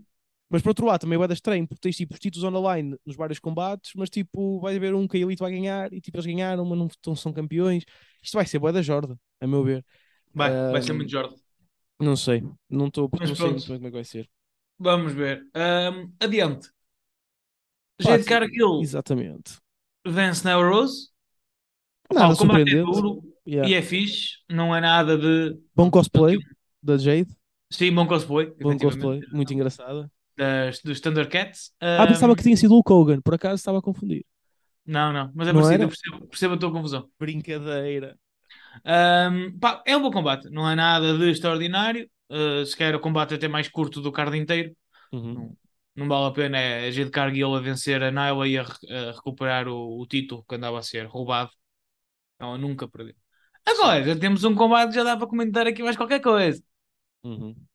Mas por outro lado, também vai dar estranho, porque tens tipo os títulos online nos vários combates, mas tipo, vai haver um que a Elite vai ganhar e tipo eles ganharam, mas não, não são campeões. Isto vai ser boa da Jorda, a meu ver. Vai, um, vai ser muito Jorda. Não sei, não estou, não sei muito bem como é que vai ser. Vamos ver. Um, adiante. Jade Cargill. Exatamente. Vence na Rose. Nada o combate é duro Yeah. e é fixe. Não é nada de. Bom cosplay da Jade, Sim, bom cosplay. bom cosplay, muito engraçada. Das, dos Thundercats. Ah, pensava que tinha sido o Kogan, por acaso estava a confundir. Não, não, mas é Não parecido, eu percebo, percebo a tua confusão. Brincadeira. Um, pá, é um bom combate, não é nada de extraordinário. Uh, se calhar o combate é até mais curto do card inteiro. Uhum. Não, não vale a pena. É a Jade Cargill a vencer a Nyla e a, re- a recuperar o, o título que andava a ser roubado. Ela nunca perdeu. Agora, já temos um combate, já dá para comentar aqui mais qualquer coisa. Uhum.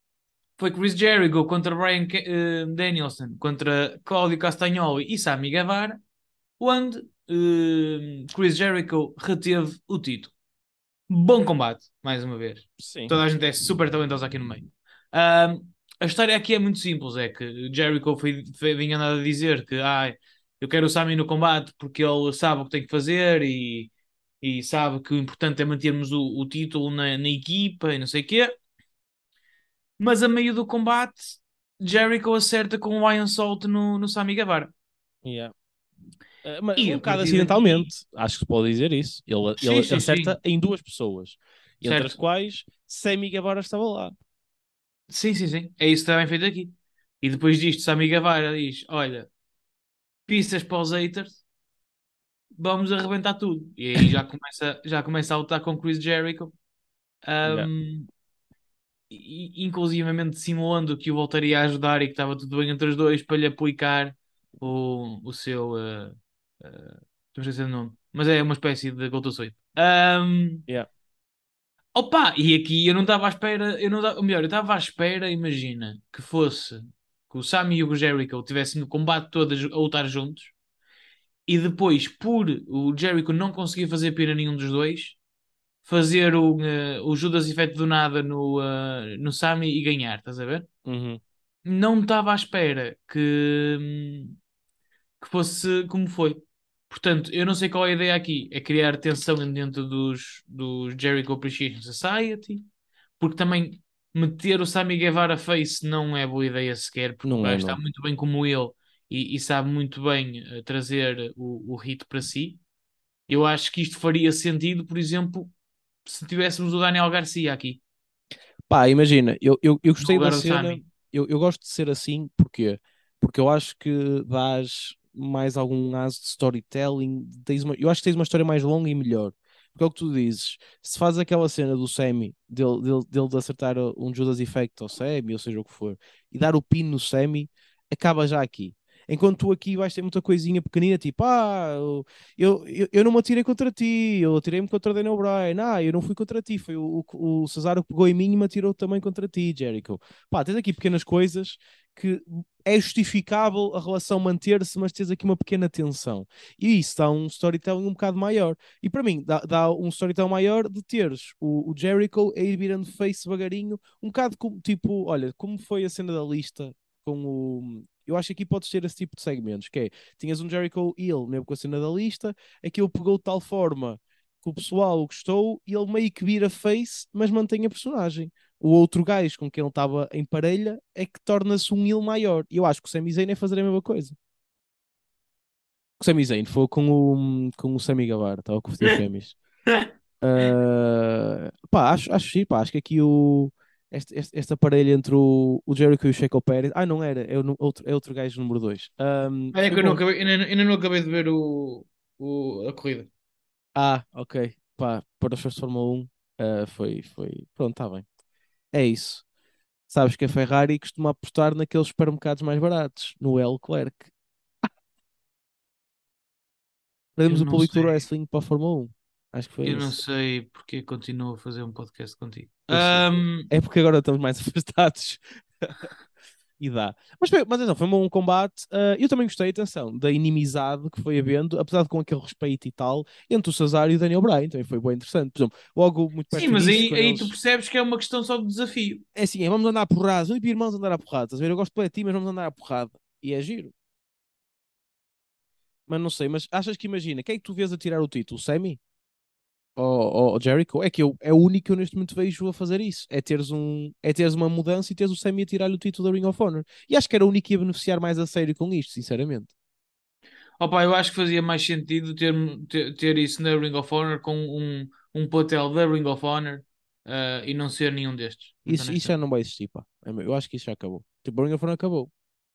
Foi Chris Jericho contra Brian Ke- eh, Danielson, contra Claudio Castagnoli e Sami Guevara, onde eh, Chris Jericho reteve o título. Bom combate, mais uma vez. Sim. Toda a gente é super talentosa aqui no meio. A história aqui é muito simples: é que Jericho foi, foi vinha andado a dizer que ah, eu quero o Sami no combate porque ele sabe o que tem que fazer e, e sabe que o importante é mantermos o, o título na, na equipa e não sei o quê. Mas a meio do combate, Jericho acerta com o Iron Salt no, no Sami Guevara. Yeah. Uh, mas E um bocado partir acidentalmente, acho que se pode dizer isso. Ele, Sim, ele sim, acerta em duas pessoas, entre Certo. as quais Sammy Guevara estava lá. Sim, sim, sim. É isso que está bem feito aqui. E depois disto, Sami Guevara diz: Olha, pistas para os haters, vamos arrebentar tudo. E aí já começa, já começa a lutar com Chris Jericho. Um, e- inclusivamente simulando que o voltaria a ajudar e que estava tudo bem entre os dois para lhe aplicar o, o seu. Uh, uh, se é o nome, mas é uma espécie de Goto Sweep. Um, Yeah. Opa, e aqui eu não estava à espera, eu não, ou melhor, eu estava à espera, imagina, que fosse que o Sami e o Jericho estivessem no combate todo a lutar juntos e depois, por o Jericho não conseguir fazer pena nenhum dos dois, fazer o, eh, o Judas Effect do nada no, eh, no Sami e ganhar, estás a ver? Uhum. Não estava à espera que, que fosse como foi. Portanto, eu não sei qual é a ideia aqui. É criar tensão dentro dos, dos Jericho Appreciation Society, porque também meter o Sami Guevara face não é boa ideia sequer, porque Não é, está não. muito bem como ele e, e sabe muito bem eh, trazer o, o hit para si. Eu acho que isto faria sentido, por exemplo, se tivéssemos o Daniel Garcia aqui. Pá, imagina, eu, eu, eu gostei da cena, eu, eu gosto de ser assim, porquê? Porque eu acho que dás mais algum aso de storytelling, tens uma, eu acho que tens uma história mais longa e melhor. Porque é o que tu dizes, se faz aquela cena do Sammy, dele, dele, dele de acertar um Judas Effect ao Sammy, ou seja o que for, e dar o pin no Sammy, acaba já aqui. Enquanto tu aqui vais ter muita coisinha pequenina, tipo, ah, eu, eu, eu não me atirei contra ti, eu atirei-me contra Daniel Bryan, ah, eu não fui contra ti, foi o, o, o Cesaro que pegou em mim e me atirou também contra ti, Jericho. Pá, tens aqui pequenas coisas que é justificável a relação manter-se, mas tens aqui uma pequena tensão. E isso dá um storytelling um bocado maior. E para mim, dá, dá um storytelling maior de teres o, o Jericho a ir virando face devagarinho, um bocado como, tipo, olha, como foi a cena da lista com o. Eu acho que aqui podes ter esse tipo de segmentos, que é, tinhas um Jericho Hill, mesmo com a cena da lista, aquilo pegou de tal forma que o pessoal o gostou e ele meio que vira face, mas mantém a personagem. O outro gajo com quem ele estava em parelha é que torna-se um heel maior. E eu acho que o Sami Zayn é fazer a mesma coisa. O Sami Zayn foi com o, com o Sami Guevara, estava com o Fêmeas. Uh, pá, acho, acho, sim, pá, acho que aqui o, este, este, esta parelha entre o, o Jericho e o Sheiko Pérez. Ah, não era, é, o, outro, é outro gajo número 2. Um, É que eu não acabei, ainda, ainda não acabei de ver o, o, a corrida. Ah, ok. Pá, para os fãs de Fórmula 1 uh, foi, foi. Pronto, está bem. É isso. Sabes que a Ferrari costuma apostar naqueles supermercados mais baratos, no Leclerc. Perdemos o público do wrestling para a Fórmula 1. Acho que foi Eu não isso. sei porque continuo a fazer um podcast contigo. Ahm, É porque agora estamos mais afastados. E dá. Mas, mas não, foi um bom combate. ah, eu também gostei, atenção, da inimizade que foi havendo, apesar de com aquele respeito e tal, entre o Cesaro e o Daniel Bryan. Também foi bem interessante. Por exemplo, logo muito perto Sim, mas disso, aí, aí eles- tu percebes que é uma questão só de desafio. É assim, é, vamos andar a porrada. Tipo irmãos andar a porrada. Estás a ver? Eu gosto de ti, mas vamos andar a porrada. E é giro. Mas não sei, mas achas que imagina, quem é que tu vês a tirar o título? Sammy? Ou Jericho? É que eu, é o único que eu neste momento vejo a fazer isso. É teres, um, é teres uma mudança e teres o Sammy a tirar-lhe o título da Ring of Honor. E acho que era o único que ia beneficiar mais a sério com isto, sinceramente. Opa, eu acho que fazia mais sentido ter, ter, ter isso na Ring of Honor com um, um platel da Ring of Honor eh, e não ser nenhum destes. Isso, isso já não vai existir, pá. É Eu acho que isso já acabou. Tipo, a Ring of Honor acabou.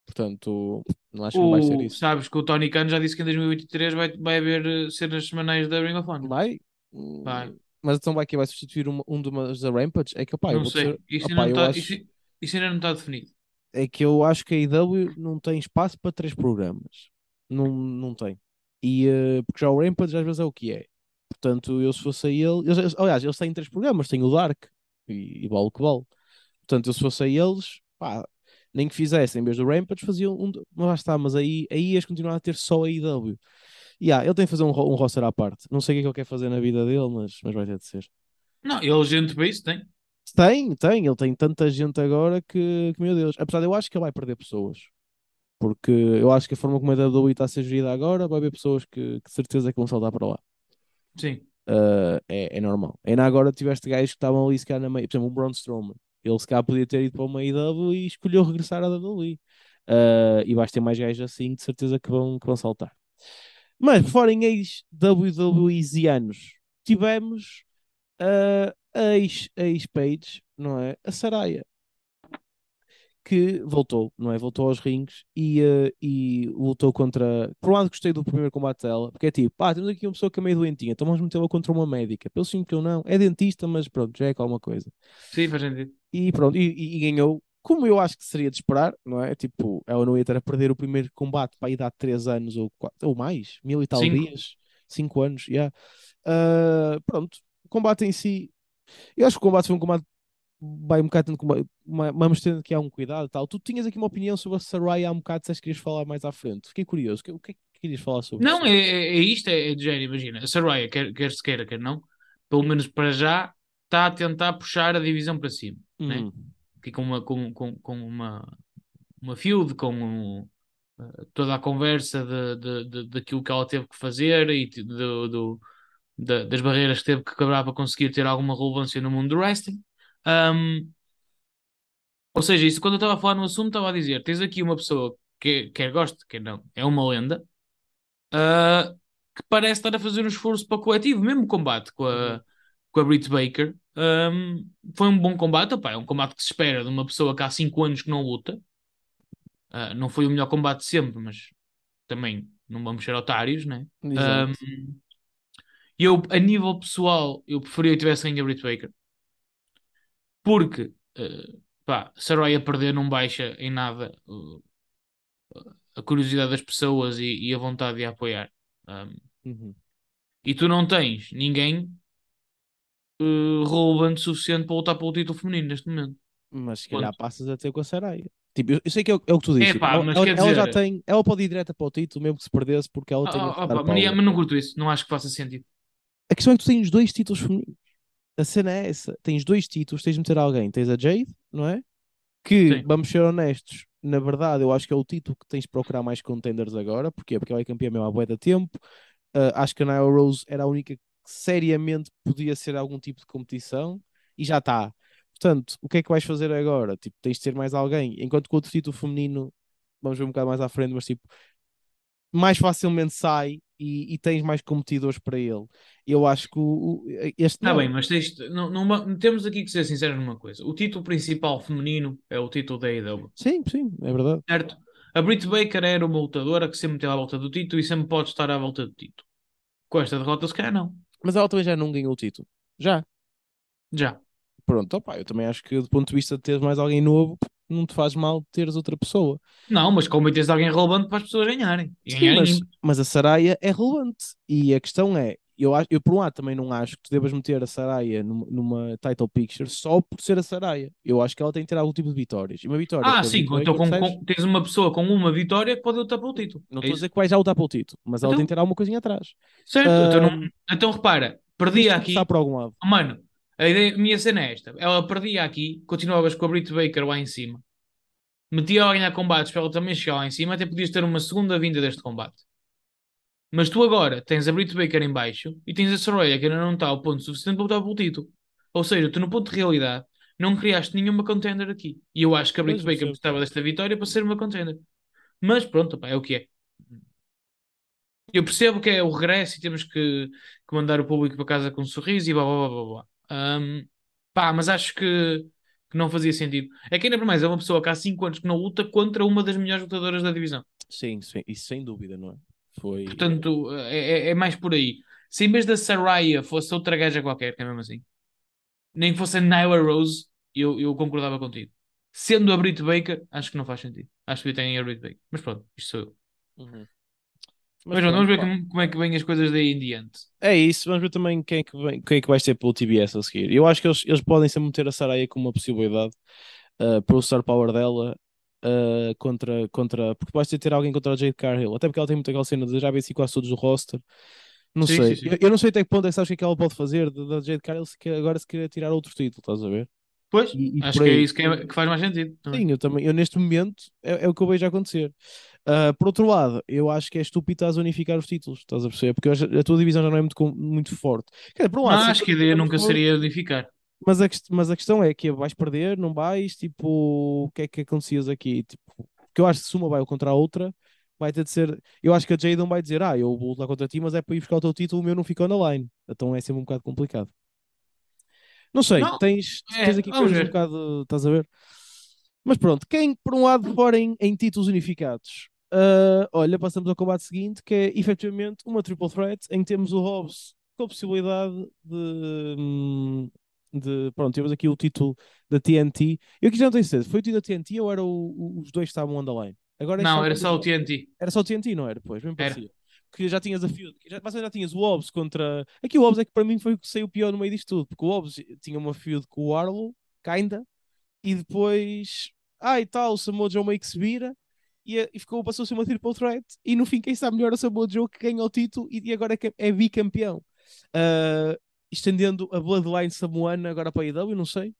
Portanto, não acho que não vai ser O, isso. sabes que o Tony Khan já disse que em 2023 vai, vai haver eh, cenas semanais da Ring of Honor. Vai? Mas então vai que vai substituir uma, um de umas da Rampage? É que, opá, eu não sei. dizer- Isso, opá, ainda não tá, acho- isso, isso ainda não está definido. é que eu acho que a IW não tem espaço para três programas. Não, não tem. E, eh, porque já o Rampage às vezes é o que é. Portanto, eu se fosse a ele. Eles, aliás, eles têm três programas: tem o Dark e, e o que vale. Portanto, eu se fosse a eles, pá, nem que fizessem em vez do Rampage, faziam um. Mas lá está, mas aí, aí ias continuar a ter só a IW. E ah, ele tem que fazer um, um roster à parte. Não sei o que é que ele quer fazer na vida dele, mas, mas vai ter de ser. Não, ele gente para isso tem. Tem, tem, ele tem tanta gente agora que, que, meu Deus, apesar de eu acho que ele vai perder pessoas, porque eu acho que a forma como a WWE está a ser gerida agora, vai haver pessoas que, que de certeza que vão saltar para lá. Sim. Uh, é, é normal. Ainda agora tiveste gajos que estavam ali se calhar na meio, por exemplo, o Braun Strowman, ele se calhar podia ter ido para uma IW e escolheu regressar à WWE. Uh, e vais ter mais gajos assim, de certeza que vão, que vão saltar. Mas, fora em ex-WWEzianos, tivemos uh, a ex- a ex-Page, não é? A Saraya, que voltou, não é? Voltou aos rings e, uh, e lutou contra. Por um lado, gostei do primeiro combate dela, porque é tipo, pá, temos aqui uma pessoa que é meio doentinha, então vamos metê-la contra uma médica. Pelo sim que eu não, é dentista, mas pronto, já é alguma coisa. Sim, faz sentido. E pronto, e, e- e ganhou, como eu acho que seria de esperar, não é? Tipo, ela não ia ter a perder o primeiro combate para aí dar 3 anos ou, quatro, ou mais, mil e tal Cinco. dias, 5 anos, já. Ah, pronto, o combate em si, eu acho que o combate foi um combate vai um bocado tendo uma- vamos tendo que há um cuidado e tal. Tu tinhas aqui uma opinião sobre a Saraya há um bocado, que querias falar mais à frente. Fiquei curioso, o que é que querias falar sobre Não, é, é, é isto, é, é de género, imagina. A Saraya, quer, quer se queira, quer não, pelo menos para já, está a tentar puxar a divisão para cima. né? Com uma, com, com, com uma, uma feud, com um, eh, toda a conversa de, de, de, daquilo que ela teve que fazer e de- do, do- da- das barreiras que teve que quebrar para conseguir ter alguma relevância no mundo do wrestling. Ahm, ou seja, isso quando eu estava a falar no assunto, estava a dizer: tens aqui uma pessoa que quer goste, quer não, é uma lenda, ah, que parece estar a fazer um esforço para o coletivo, mesmo combate com a, Uhum. Com a Britt Baker. ahm, foi um bom combate, opá, é um combate que se espera de uma pessoa que há 5 anos que não luta. Ah, não foi o melhor combate de sempre, mas também não vamos ser otários, né? exato. Um, eu, a nível pessoal, eu preferia que tivesse ganho a Britt Baker. Porque, eh, pá, Saraya perder não baixa em nada uh, a curiosidade das pessoas e, e a vontade de a apoiar. Um, Uhum. e tu não tens ninguém uh, relevante suficiente para lutar pelo título feminino neste momento. Mas se calhar passas a ter com a Saraya. Tipo, eu, eu sei que é, o é o que tu dizes. É tipo, pá, ela, ela- ela já dizer- tem, ela pode ir direta para o título, mesmo que se perdesse, porque ela tem Ah, a ah, star pá, mas, power. mas não curto isso, não acho que faça sentido. A questão é que tu tens dois títulos femininos. A cena é essa. Tens dois títulos, tens de meter alguém. Tens a Jade, não é? Que, Sim. vamos ser honestos, na verdade, eu acho que é o título que tens de procurar mais contenders agora. Porquê? Porque ela é campeã mesmo há bué de tempo. Ah, acho que a Nyla Rose era a única que seriamente podia ser algum tipo de competição e já está. Portanto, o que é que vais fazer agora? Tipo, tens de ter mais alguém. Enquanto que o outro título feminino, vamos ver um bocado mais à frente, mas tipo, mais facilmente sai e, e tens mais competidores para ele. Eu acho que o, o- este Está não. bem, mas tens, não, não- temos aqui que ser sinceros numa coisa. O título principal feminino é o título da AEW, Sim, sim, é verdade. certo? A Britt Baker era uma lutadora que sempre teve à volta do título e sempre pode estar à volta do título. Com esta derrota, se calhar não. Mas ela também já não ganhou o título. Já. Já. Pronto, opá, eu também acho que do ponto de vista de teres mais alguém novo, não te faz mal teres outra pessoa. Não, mas como tens alguém relevante para as pessoas ganharem. Sim, ganharem mas, mas a Saraya é relevante. E a questão é, eu, eu por um lado também não acho que tu devas meter a Saraya numa, numa title picture só por ser a Saraya. Eu acho que ela tem que ter algum tipo de vitórias. E uma vitória. Ah, sim, Britt então com- com- tens uma pessoa com uma vitória que pode lutar pelo título. Não É estou a dizer que vai já lutar pelo título, mas ela Então- tem que ter alguma coisinha atrás. Certo, então, não- então repara, que aqui. começar por algum lado. Oh, Mano, a, ideia, a minha cena é esta: ela perdia aqui, continuavas com a Britt Baker lá em cima, metia a ganhar combates para ela também chegar lá em cima, até podias ter uma segunda vinda deste combate. Mas tu agora tens a Britt Baker em baixo e tens a Soraya que ainda não está ao ponto suficiente para lutar pelo título. Ou seja, tu no ponto de realidade não criaste nenhuma contender aqui. E eu acho que a eu Baker precisava desta vitória para ser uma contender. Mas pronto, pá, é o que é. Eu percebo que é o regresso e temos que, que mandar o público para casa com um sorriso e blá blá blá blá blá. Ahm, pá, mas acho que, que não fazia sentido. É que ainda por mais é uma pessoa que há 5 anos que não luta contra uma das melhores lutadoras da divisão. Sim, sim, isso sem dúvida, não é? Foi. Portanto, é, é- é mais por aí. Se em vez da Saraya fosse outra gaja qualquer, que é mesmo assim, nem fosse a Nyla Rose, eu, eu concordava contigo. Sendo a Britt Baker, acho que não faz sentido. Acho que tem a Britt Baker. Mas pronto, isto sou eu. Uhum. Mas, pronto, vamos ver como, como é que vêm as coisas daí em diante. É isso, vamos ver também quem é que, vem, quem é que vai ser pelo TBS a seguir. Eu acho que eles, eles podem sempre meter a Saraya como uma possibilidade uh, pelo star power dela uh, contra, contra. Porque vais ter alguém contra a Jade Cargill, até porque ela tem muita aquela cena de já venci quase todos do roster. Não Sim, sei, sim, sim. Eu, eu não sei até que ponto é que sabes o que é que ela pode fazer da Jade Cargill se quer- agora se querer tirar outro título, estás a ver? Pois, E- e acho que é isso que, é- que faz mais sentido. também. Sim, eu também, eu neste momento é, é o que eu vejo acontecer. Ah, por outro lado, eu acho que é estúpido estás a unificar os títulos, estás a perceber? Porque acho- a tua divisão já não é muito, muito forte. Quer dizer, por um lado, acho que a ideia nunca forte, seria unificar. Mas a, mas a questão é que vais perder, não vais? Tipo, o que é que acontecias aqui? Tipo, porque eu acho que se uma vai contra a outra, vai ter de ser. Eu acho que a Jadon vai dizer, ah, eu vou lutar contra ti, mas é para ir buscar o teu título, o meu não ficou na line. Então é sempre um bocado complicado. Não sei, Não, tens, é, tens aqui vamos coisas um ver. bocado, estás a ver? Mas pronto, quem por um lado forem em títulos unificados, ah, olha, passamos ao combate seguinte, que é efetivamente uma triple threat, em que temos o Hobbs com a possibilidade de, hum, de pronto, temos aqui o título da TNT. Eu aqui já não tenho certeza, foi o título da TNT ou era o- o- os dois que estavam on the line? Agora Não, era só o TNT. Era só o TNT, não era? Pois, Era. parecia. Que já tinhas a feud, já, já tinhas o Hobbs contra. Aqui o Hobbs é que para mim foi o que saiu pior no meio disto tudo, porque o Hobbs tinha uma feud com o Arlo, kinda, e depois, ah, e tal, o Samoa Joe meio que se vira e, e ficou, passou a ser uma triple threat. E no fim, quem está melhor é o Samoa Joe que ganha o título e, e agora é, é bicampeão. Ah, estendendo a Bloodline samoana agora para a IW, não sei.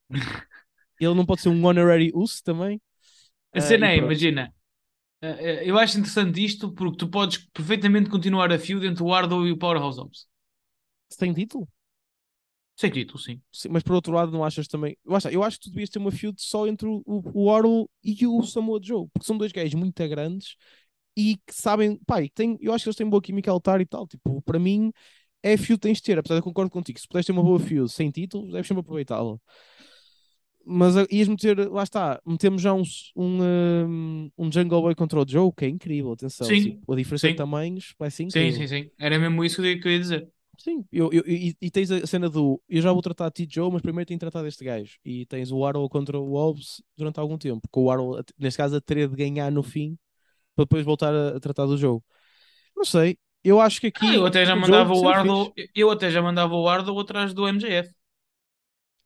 Ele não pode ser um honorary US também. A Ah, cena e é, imagina, eh, eh, eu acho interessante isto porque tu podes perfeitamente continuar a feud entre o Ardo e o Powerhouse Hobbs. Sem título? Sem título, sim. Sim, mas por outro lado, não achas também. Eu acho, eu acho que tu devias ter uma feud só entre o, o e o Samoa Joe, porque são dois gajos muito grandes e que sabem. Pá, e que têm, eu acho que eles têm boa química a lutar e tal. Tipo, para mim, é a que tens de ter. Apesar de eu concordo contigo, se puderes ter uma boa feud sem título, deves sempre aproveitá-la. Mas ah, ias meter, lá está, metemos já um, um, um, um Jungle Boy contra o Joe, que é incrível, atenção. Sim, tipo, a diferença sim. de tamanhos vai ser Sim, incrível. sim, sim. Era mesmo isso que eu que ia dizer. Sim, eu, eu- e, e tens a cena do eu já vou tratar de ti, Joe, mas primeiro tenho de tratar deste gajo. E tens o Arrow contra o Wolves durante algum tempo, com o Arrow, a- neste caso, a ter de ganhar no fim para depois voltar a, a tratar do jogo. Não sei, eu acho que aqui. Ah, eu até já mandava o Ardo, eu até já mandava o Ardo atrás do MJF.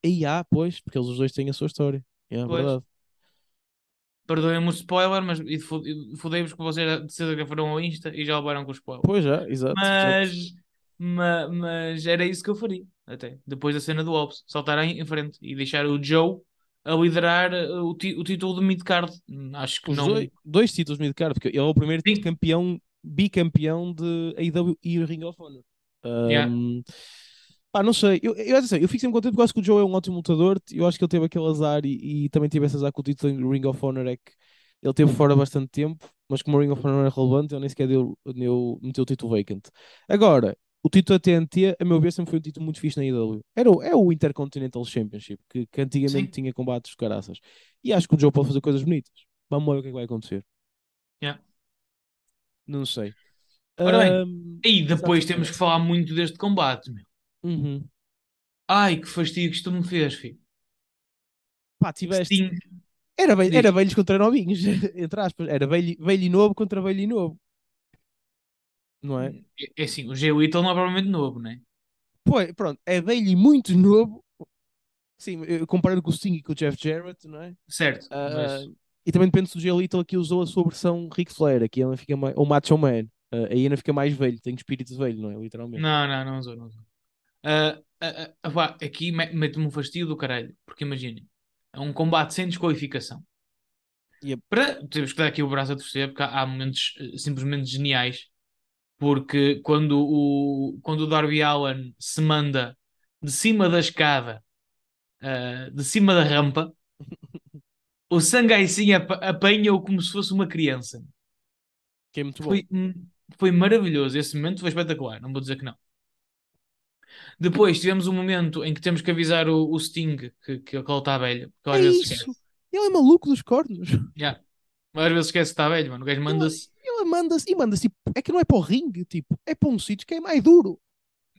E há, pois, porque eles os dois têm a sua história. É Pois. verdade. Perdoem-me o spoiler, mas fodei-vos que vocês de certeza foram ao Insta e já levaram com o spoiler. Pois já, exato. exato. Mas, ma- mas, era isso que eu faria, até. Depois da cena do Hobbs. Saltar em, frente e deixar o Joe a liderar uh, o, o título de mid-card. Hum, Acho que Os não... dois, dois títulos mid-card, porque ele é o primeiro Sim. campeão, bicampeão de AEW e Ring of Honor. Yeah. Um, pá, não sei, eu, eu, eu, eu fico sempre contente porque eu acho que o Joe é um ótimo lutador. Eu acho que ele teve aquele azar e, e também teve esse azar com o título em Ring of Honor. É que ele teve fora bastante tempo, mas como o Ring of Honor é relevante, ele nem sequer deu, deu, meteu o título vacant. Agora, o título da TNT, a meu ver, sempre foi um título muito fixe na AEW. Era o, é o Intercontinental Championship, que, que antigamente Sim. tinha combates de caraças. E acho que o Joe pode fazer coisas bonitas. Vamos ver o que é que vai acontecer. Yeah. Não sei. Ora bem, Ahm, E depois exatamente. temos que falar muito deste combate, meu. Uhum. Ai, que fastidio que isto me fez, filho. Pá, tiveste. Sting. Era, era velhos contra novinhos, entre aspas. Era velho, velho e novo contra velho e novo. não é? É, é assim, o Jay Whittle não é propriamente novo, né? Pois, pronto, é velho e muito novo. Sim, comparando com o Sting e com o Jeff Jarrett, não é? Certo, Ah, mas e também depende se o Jay Little aqui usou a sua versão Ric Flair, aqui ainda fica mais, ou Macho Man, Ah, aí ainda fica mais velho, tem espírito velho, não é? Literalmente. não, não, não usou, não usou. Ah, ah, ah, pá, aqui me- mete-me um fastígio do caralho, porque imaginem, é um combate sem desqualificação. Yep. Para, temos que dar aqui o braço a torcer, porque há, há momentos eh, simplesmente geniais, porque quando o, quando o Darby Allin se manda de cima da escada, ah, de cima da rampa, o Sangai sim apa- apanha-o como se fosse uma criança. Que é muito bom. Foi, foi maravilhoso. Esse momento foi espetacular. Não vou dizer que não. Depois tivemos um momento em que temos que avisar o, o Sting que, que, ele está velho. Ele É isso! esquece. Ele é maluco dos cornos. Yeah. Às vezes esquece que está velho, mano. O gajo manda-se. Ele manda-se e manda-se. tipo, É que não é para o ringue, tipo, é para um sítio que é mais duro.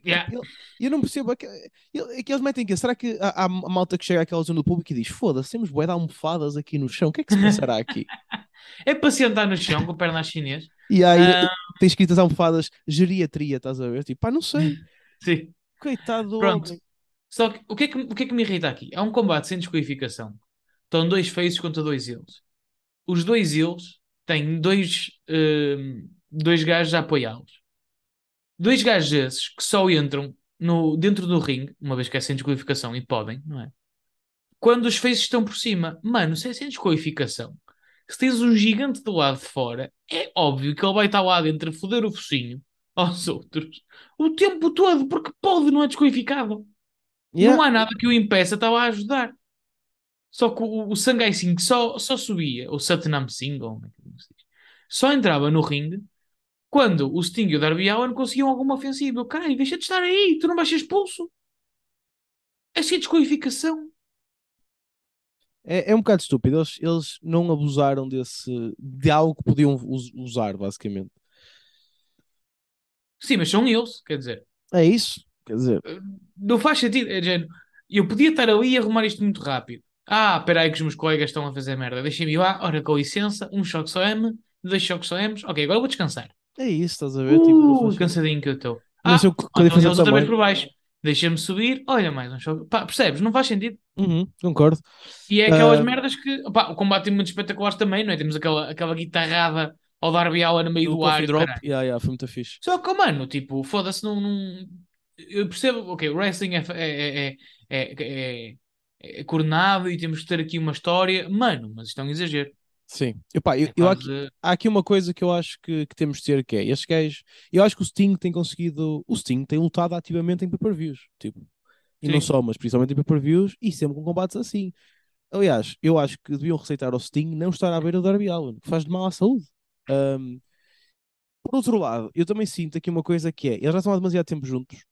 Yeah. Ele- Eu não percebo. É que, ele- é que eles metem que Será que há, há a malta que chega àquela zona do público e diz: Foda-se, temos bué de almofadas aqui no chão, o que é que se passará aqui? É para sentar no chão com a perna à chinês. E aí Ah. tem escritas almofadas geriatria, estás a ver? Tipo, pá, não sei. Sim. Coitado do Pronto. homem. Só que o que, é que, o que é que me irrita aqui? É um combate sem desqualificação. Estão dois faces contra dois heels. Os dois heels têm dois, hum, dois gajos a apoiá-los. Dois gajos esses que só entram no, dentro do ringue, uma vez que é sem desqualificação e podem, não é? Quando os faces estão por cima. Mano, se é sem desqualificação, se tens um gigante do lado de fora, é óbvio que ele vai estar lá dentro a foder o focinho aos outros o tempo todo, porque pode, não é desqualificado. Yeah. Não há nada que o impeça, estava a ajudar. Só que o, o Sangai Singh só, só subia, o Satnam Singh, ou como é que se diz, só entrava no ringue quando o Sting e o Darby Allin conseguiam alguma ofensiva. Eu, caralho, deixa de estar aí, tu não vais ser expulso. É sem desqualificação. É, é um bocado estúpido. Eles, eles não abusaram desse, de algo que podiam us- usar, basicamente. Sim, mas são eles, quer dizer, É isso. Quer dizer, não faz sentido. É, género, eu podia estar ali e arrumar isto muito rápido. Ah, espera aí que os meus colegas estão a fazer merda. Deixem-me ir lá, ora, com licença, um choque só M, dois choques só M. Ok, agora vou descansar. É isso, estás a ver? Tipo, Uh, faz- cansadinho que eu estou. Não Ah, sei o que- qual a então diferença eles outra vez por baixo. Deixa-me subir, olha mais um choque. Pá, percebes? Não faz sentido. Uhum, concordo. E é aquelas Ah. merdas que. opá, o combate tem muitos espetaculares também, não é? Temos aquela, aquela guitarrada ao Darby Allin no meio O do ar. e drop, caralho. yeah, yeah, foi muito fixe. Só que, mano, tipo, foda-se, não, não. Eu percebo, ok, o wrestling é, é, é, é, é, é coordenado e temos que ter aqui uma história, mano, mas isto é um exagero. Sim. Epá, eu, É eu aqui- há aqui uma coisa que eu acho que, que temos de ter que é, estes gajos, eu acho que o Sting tem conseguido, o Sting tem lutado ativamente em pay-per-views, tipo, e não Sim. só, mas principalmente em pay-per-views e sempre com combates assim. Aliás, eu acho que deviam receitar ao Sting não estar à beira do Darby Allin, que faz de mal à saúde. Ahm, por outro lado, eu também sinto aqui uma coisa que é, eles já estão há demasiado tempo juntos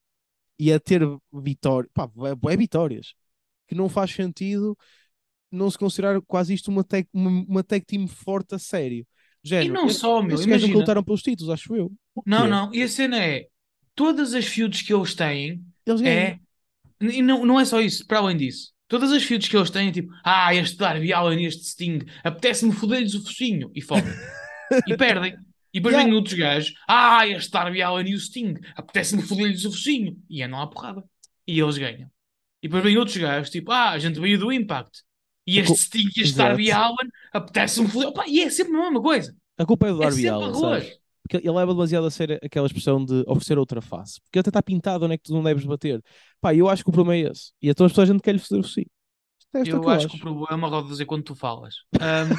e a ter vitórias, pá, é, vitórias, que não faz sentido não se considerar quase isto uma tag, uma, uma tag team forte a sério. E Género, não estes- só, meu, nunca imagina. lutaram pelos títulos, acho eu. Não, não, e a cena é: todas as feuds que eles têm Eles ganham. é. E não, não é só isso, para além disso. Todas as feuds que eles têm, tipo, ah, este Darby Allin e este Sting, apetece-me foder-lhes o focinho. E fodem. e perdem. E depois Yeah. vêm outros gajos, ah, este Darby Allin e o Sting, apetece-me foder-lhes o focinho. E andam à porrada. E eles ganham. E depois vêm outros gajos, tipo, ah, a gente veio do Impact. E este Sting e este. Darby Allin, apetece-me foder. Opa, e é sempre a mesma coisa. A culpa é do É Darby arroz. sabes? Porque ele leva demasiado a sério aquela expressão de oferecer outra face. Porque ele até está pintado onde é que tu não deves bater. Pá, eu acho que o problema é esse. E então as pessoas a gente quer lhe fazer o sim. É Eu, que acho acho. que o problema, rodo dizer quando tu falas. Ahm,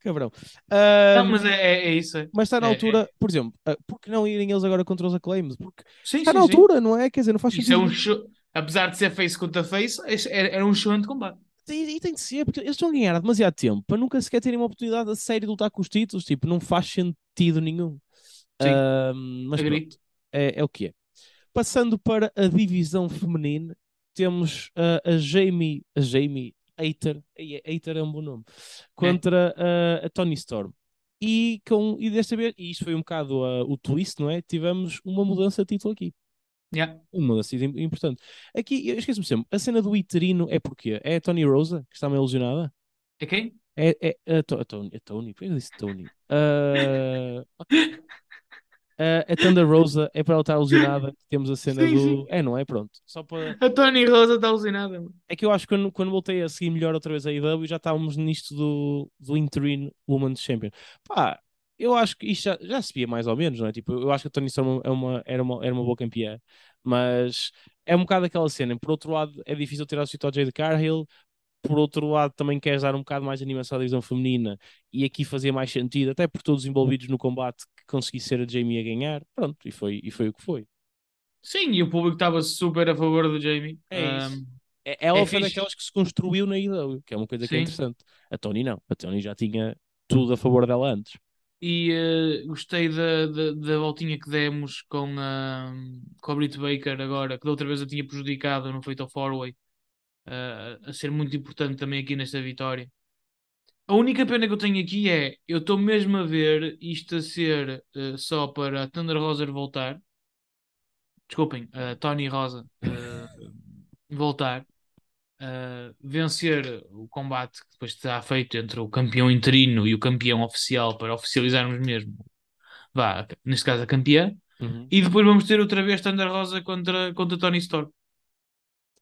Cabrão. não, Ahm, mas é, é, é isso. é. mas está na é- altura, por exemplo, ah, por que não irem eles agora contra os acclaims? Porque Sim, está sim, na sim. altura, não é? Quer dizer, não faz Isso é sentido. um show. Apesar de ser face contra face, era um show de combate. E, e tem de ser, porque eles estão a ganhar há demasiado tempo para nunca sequer terem uma oportunidade a sério de lutar com os títulos. Tipo, não faz sentido nenhum. Mas pronto, é, é o que é. Passando para a divisão feminina, temos ah, a Jamie, a Jamie Hater, Ei, Hater é um bom nome, contra ah, a Tony Storm. E, com, e desta vez, e isto foi um bocado ah, o twist, não é? Tivemos uma mudança de título aqui. Yeah. Uma mudança im- importante. Aqui, eu esqueço-me sempre, a cena do Iterino é porquê? É a Tony Rosa, que está meio ilusionada? É quem? É, é a, To- a Tony, a Tony, por que eu disse Tony? Ah, Uh, a Thunder Rosa é para ela estar alucinada. Temos a cena Sim, do. sim. É, não é? Pronto. Só para. A Tony Rosa está alucinada. É que eu acho que quando, quando voltei a seguir melhor outra vez a IW já estávamos nisto do, do Interim Women's Champion. Pá, eu acho que isto já, já se via mais ou menos, não é? Tipo, eu acho que a Tony Storm é uma, era, uma, era uma boa campeã, mas é um bocado aquela cena. Por outro lado, é difícil tirar o sítio ao Jade Cargill. Por outro lado, também queres dar um bocado mais de animação à divisão feminina e aqui fazia mais sentido, até por todos envolvidos no combate, que conseguisse ser a Jamie a ganhar. Pronto, e foi, e foi o que foi. Sim, e o público estava super a favor do Jamie. É isso. Um, É- Ela É foi fixe. daquelas que se construiu na IW, que é uma coisa que é Sim. interessante. A Tony não. A Tony já tinha tudo a favor dela antes. E eh, gostei da, da, da voltinha que demos com a, com a Britt Baker agora, que da outra vez a tinha prejudicado no Fatal 4-Way, eh, a ser muito importante também aqui nesta vitória. A única pena que eu tenho aqui é, eu estou mesmo a ver isto a ser eh, só para a Thunder Rosa voltar. Desculpem, a Tony Rosa voltar. Eh, vencer o combate que depois está feito entre o campeão interino e o campeão oficial para oficializarmos mesmo, vá, neste caso a campeã, e depois vamos ter outra vez Thunder Rosa contra, contra Tony Storm.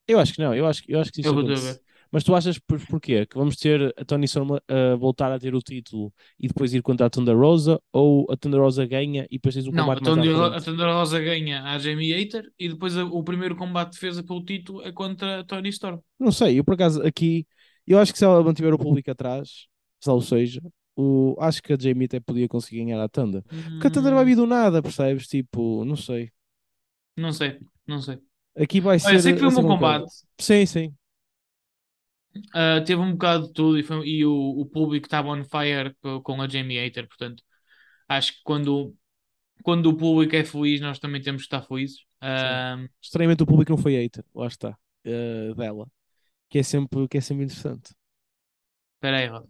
Eu acho que não, eu acho, eu acho que isso eu acontece. Mas tu achas por, porquê? Que vamos ter a Tony Storm a voltar a ter o título e depois ir contra a Thunder Rosa ou a Thunder Rosa ganha e depois tens um Não, a combate Thunder, a frente? Thunder Rosa ganha a Jamie Hater e depois a- o primeiro combate de defesa pelo título é contra a Tony Storm. Não sei, eu por acaso aqui, eu acho que se ela mantiver o público atrás, salvo seja, o, acho que a Jamie até podia conseguir ganhar a Thunder. Porque a Thunder vai Hum, vir do nada, percebes? Tipo, não sei. Não sei, não sei. Aqui vai Olha, ser. sei que foi um ser bom combate. Sim, sim. Uh, teve um bocado de tudo e, foi- e o, o público estava on fire co- com a Jamie Hater, portanto, acho que quando, quando o público é feliz, nós também temos que estar felizes. Um, Estranhamente o público não foi hater, lá está, eh, dela. Que é, sempre, que é sempre interessante. Espera aí, Roda.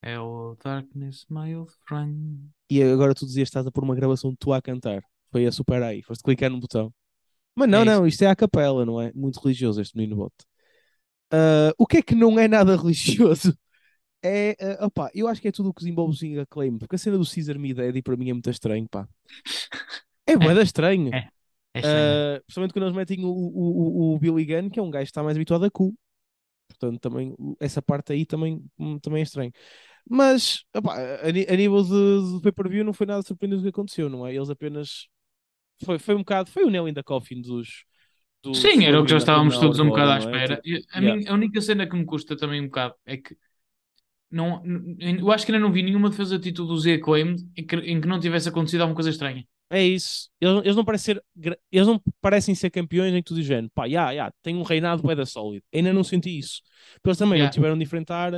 É o Darkness, my old friend. E agora tu dizias que estás a pôr uma gravação de tu a cantar. Foi a super aí, foste clicar no botão. Mas não, É não, isto é a capela, não é? Muito religioso este menino bote. Ah, o que é que não é nada religioso? É, ah, opá, eu acho que é tudo o que desenvolve o Sing Acclaim, porque a cena do Caesar Midedi para mim é muito estranho, pá. É bué da estranho. É. É estranho. Ah, principalmente quando eles metem o, o, o, Billy Gunn, que é um gajo que está mais habituado a cu. Portanto, também, essa parte aí também, hum, também é estranho. Mas, opá, a, a nível de, de pay-per-view não foi nada surpreendente o que aconteceu, não é? Eles apenas... Foi, foi um bocado... Foi o in the coffin dos... dos Sim, era o que já estávamos todos um bocado à é? espera. Tipo, E A, yeah. mim- a única cena que me custa também um bocado é que não, eu acho que ainda não vi nenhuma defesa de título do Z Acclaimed em que, em que não tivesse acontecido alguma coisa estranha. É isso. Eles, eles não parecem ser, eles não parecem ser campeões em que tu dizes, género, pá, já, já, tem um reinado bué da sólido. Ainda não senti isso. Porque eles também Yeah. não tiveram de enfrentar.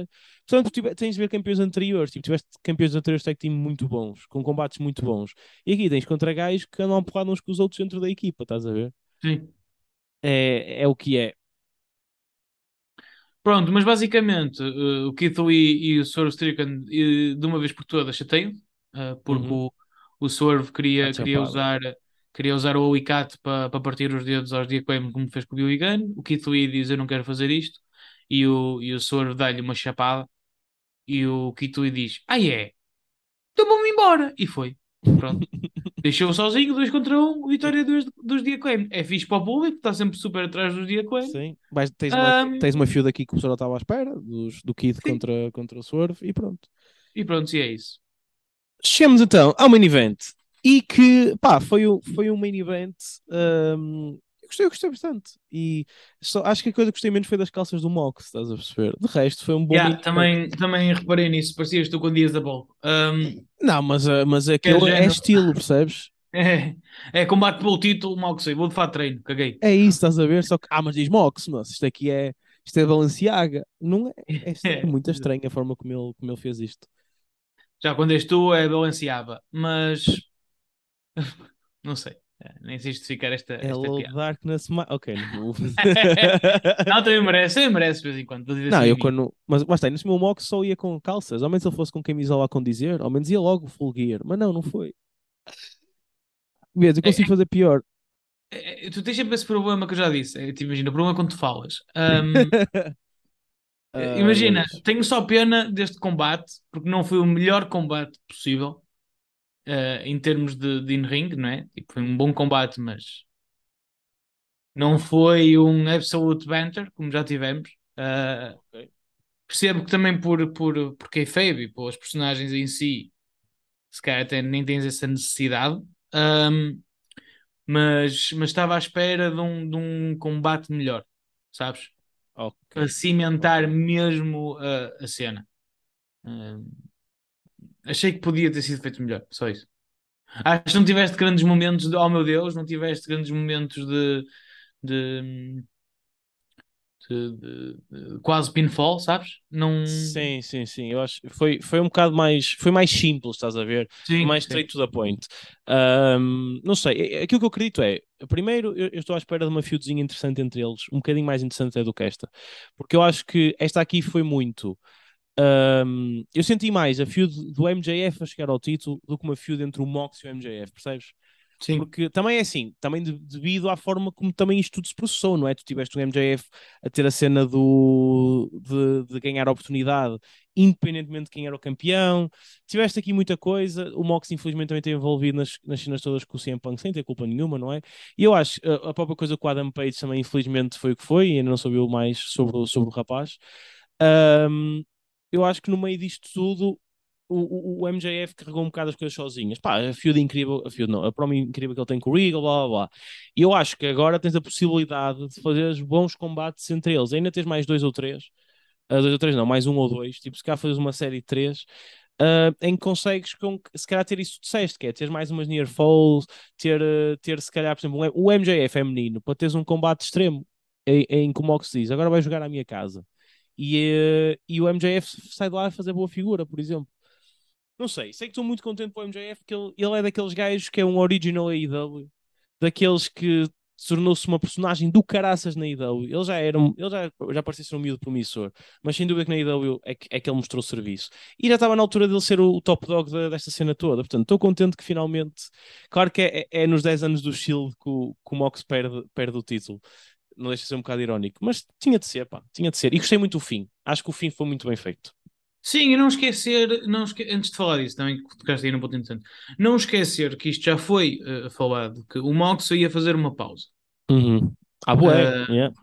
Portanto, tive- tens de ver campeões anteriores. Tipo, tiveste campeões anteriores tag team muito bons, com combates muito bons. E aqui tens contra gajos que andam a porrada uns com os outros dentro da equipa, estás a ver? Sim. É, é o que é. Pronto, mas basicamente eh, o Keith Lee e o Swerve Strickland eh, de uma vez por todas chateiam eh, porque Uhum. o, o Swerve queria, queria, usar, queria usar o alicate para partir os dedos aos Diaclame como fez com o Billy Gunn. O Keith Lee diz eu não quero fazer isto e o, e o Swerve dá-lhe uma chapada e o Keith Lee diz ah é? Então vamos embora e foi. Pronto. Deixou sozinho, dois contra um, vitória dos, dos Diaclame. É fixe para o público, está sempre super atrás dos Diaclame. Sim. Vais- tens, uma, Ahm, tens uma feud aqui que o pessoal estava à espera, dos, do Kid Sim. contra, contra o Swerve, e pronto. E pronto, e é isso. Chegamos então ao main event e que pá, foi, um- foi um main event. hum, eu gostei, eu gostei bastante. E só, acho que a coisa que gostei menos foi das calças do Mox, estás a perceber? De resto, foi um bom Yeah, também, também reparei nisso, parecias tu com Dias da Bola. Um, Não, mas, ah, mas aquilo é género. estilo, percebes? é, é combate pelo título, sei, vou de fato treino, caguei. É isso, estás a ver? Só que, ah, mas diz Mox, mas isto aqui é, isto é Balenciaga. Não é, é, estranho, muito estranho a forma como ele, como ele fez isto. Já quando és tu é balanceava, mas não sei, é, nem sei justificar esta, esta Hello piada. Darkness, Ma... ok, não vou. Não, também merece, também merece de vez em quando. Não, assim eu quando. Mas basta, nesse meu Mox só ia com calças. Ao menos se ele fosse com camisola a condizer, ao menos ia logo full gear. Mas não, não foi. Vês, eu consigo fazer pior. É, é, Tu tens sempre esse problema que eu já disse. É, te imagina, o problema é quando tu falas. Um, Ah, imagina, mas- tenho só pena deste combate, porque não foi o melhor combate possível. Uh, em termos de, de in-ring, não é? Tipo, foi um bom combate, mas não foi um absolute banter, como já tivemos. Uh, okay. Percebo que também por, por, por kayfabe e pelas personagens em si, se calhar até nem tens essa necessidade. Um, mas, mas estava à espera de um, de um combate melhor, sabes? Okay. Para cimentar mesmo a, a cena. Um, achei que podia ter sido feito melhor, só isso. Acho que não tiveste grandes momentos de oh meu Deus, não tiveste grandes momentos de, de, de, de, de quase pinfall, sabes? Não... Sim, sim, sim. Eu acho foi, foi um bocado mais foi mais simples, estás a ver? Sim, mais straight sim. to the point. Um, não sei, aquilo que eu acredito é, primeiro eu, eu, estou à espera de uma feudzinha interessante entre eles, um bocadinho mais interessante do que esta, porque eu acho que esta aqui foi muito um, eu senti mais a feud do MJF a chegar ao título do que uma feud entre o Mox e o MJF, percebes? Sim. Porque também é assim, também de, devido à forma como também isto tudo se processou, não é? Tu tiveste o MJF a ter a cena do, de, de, ganhar a oportunidade, independentemente de quem era o campeão. Tiveste aqui muita coisa. O Mox, infelizmente, também esteve envolvido nas, nas cenas todas com o CM Punk, sem ter culpa nenhuma, não é? E eu acho a, a própria coisa com o Adam Page também, infelizmente, foi o que foi, e ainda não soube mais sobre, sobre o rapaz. Um, eu acho que no meio disto tudo o, o, o, MJF carregou um bocado as coisas sozinhas. Pá, a feud incrível, a feud não, a promo incrível que ele tem com o Regal, blá blá blá. E eu acho que agora tens a possibilidade de fazer bons combates entre eles. Ainda tens mais dois ou três, uh, dois ou três não, mais um ou dois. Tipo, se calhar fazes uma série de três. Uh, em que consegues com, se calhar ter isso que disseste, que é ter mais umas near falls, ter, uh, ter se calhar, por exemplo, o MJF é menino, para teres um combate extremo em, em como o que se diz, agora vai jogar à minha casa e, uh, e o MJF sai de lá a fazer boa figura, por exemplo. Não sei, sei que estou muito contente com o MJF, porque ele, ele é daqueles gajos que é um original AEW, daqueles que tornou-se uma personagem do caraças na AEW. Ele já era, ele já, já parecia ser um miúdo promissor, mas sem dúvida que na AEW é que, é que ele mostrou serviço. E já estava na altura dele ser o, o top dog de, desta cena toda. Portanto, estou contente que finalmente. Claro que é, é, é nos 10 anos do Shield que o, que o Mox perde, perde o título não deixa de ser um bocado irónico, mas tinha de ser, pá, tinha de ser. E gostei muito do fim. Acho que o fim foi muito bem feito. Sim, e não esquecer, não esque... antes de falar disso, também que tocaste aí num ponto interessante, não esquecer que isto já foi uh, falado, que o Mox ia fazer uma pausa. Uhum. Ah, boa, uh, yeah.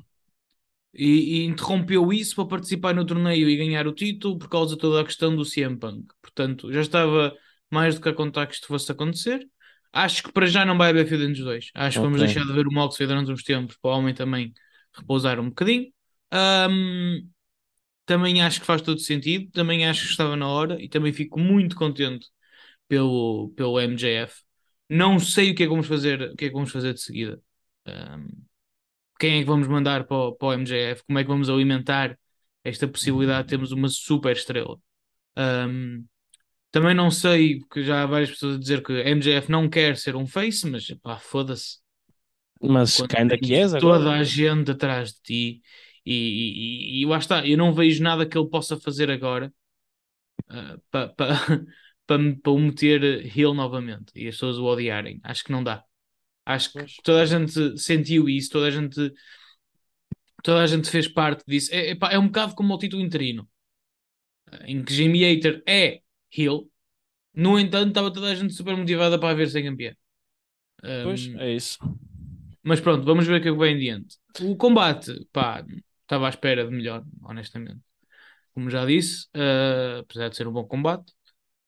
e, e, interrompeu isso para participar no torneio e ganhar o título por causa de toda a questão do CM Punk. Portanto, já estava mais do que a contar que isto fosse acontecer. Acho que para já não vai haver feud entre os dois. Acho que vamos deixar de ver o Moxley durante uns tempos para o homem também repousar um bocadinho. Um, também acho que faz todo sentido. Também acho que estava na hora e também fico muito contente pelo, pelo MJF. Não sei o que é que vamos fazer, o que é que vamos fazer de seguida. Um, quem é que vamos mandar para o, para o MJF? Como é que vamos alimentar esta possibilidade de termos uma super estrela? Um, também não sei, porque já há várias pessoas a dizer que MJF não quer ser um face, mas pá, foda-se. Mas Quando ainda que és agora. Toda a gente atrás de ti e, e, e, lá está, eu não vejo nada que ele possa fazer agora uh, para pa, pa, pa o meter heel novamente e as pessoas o odiarem. Acho que não dá. Acho que toda a gente sentiu isso, toda a gente toda a gente fez parte disso. É, é, é um bocado como o título interino, em que Jamie Hater é heel. No entanto, estava toda a gente super motivada para ver sem campeão. Um, pois, é isso. Mas pronto, vamos ver o que é que vem em diante. O combate, pá, estava à espera de melhor, honestamente. Como já disse, uh, apesar de ser um bom combate,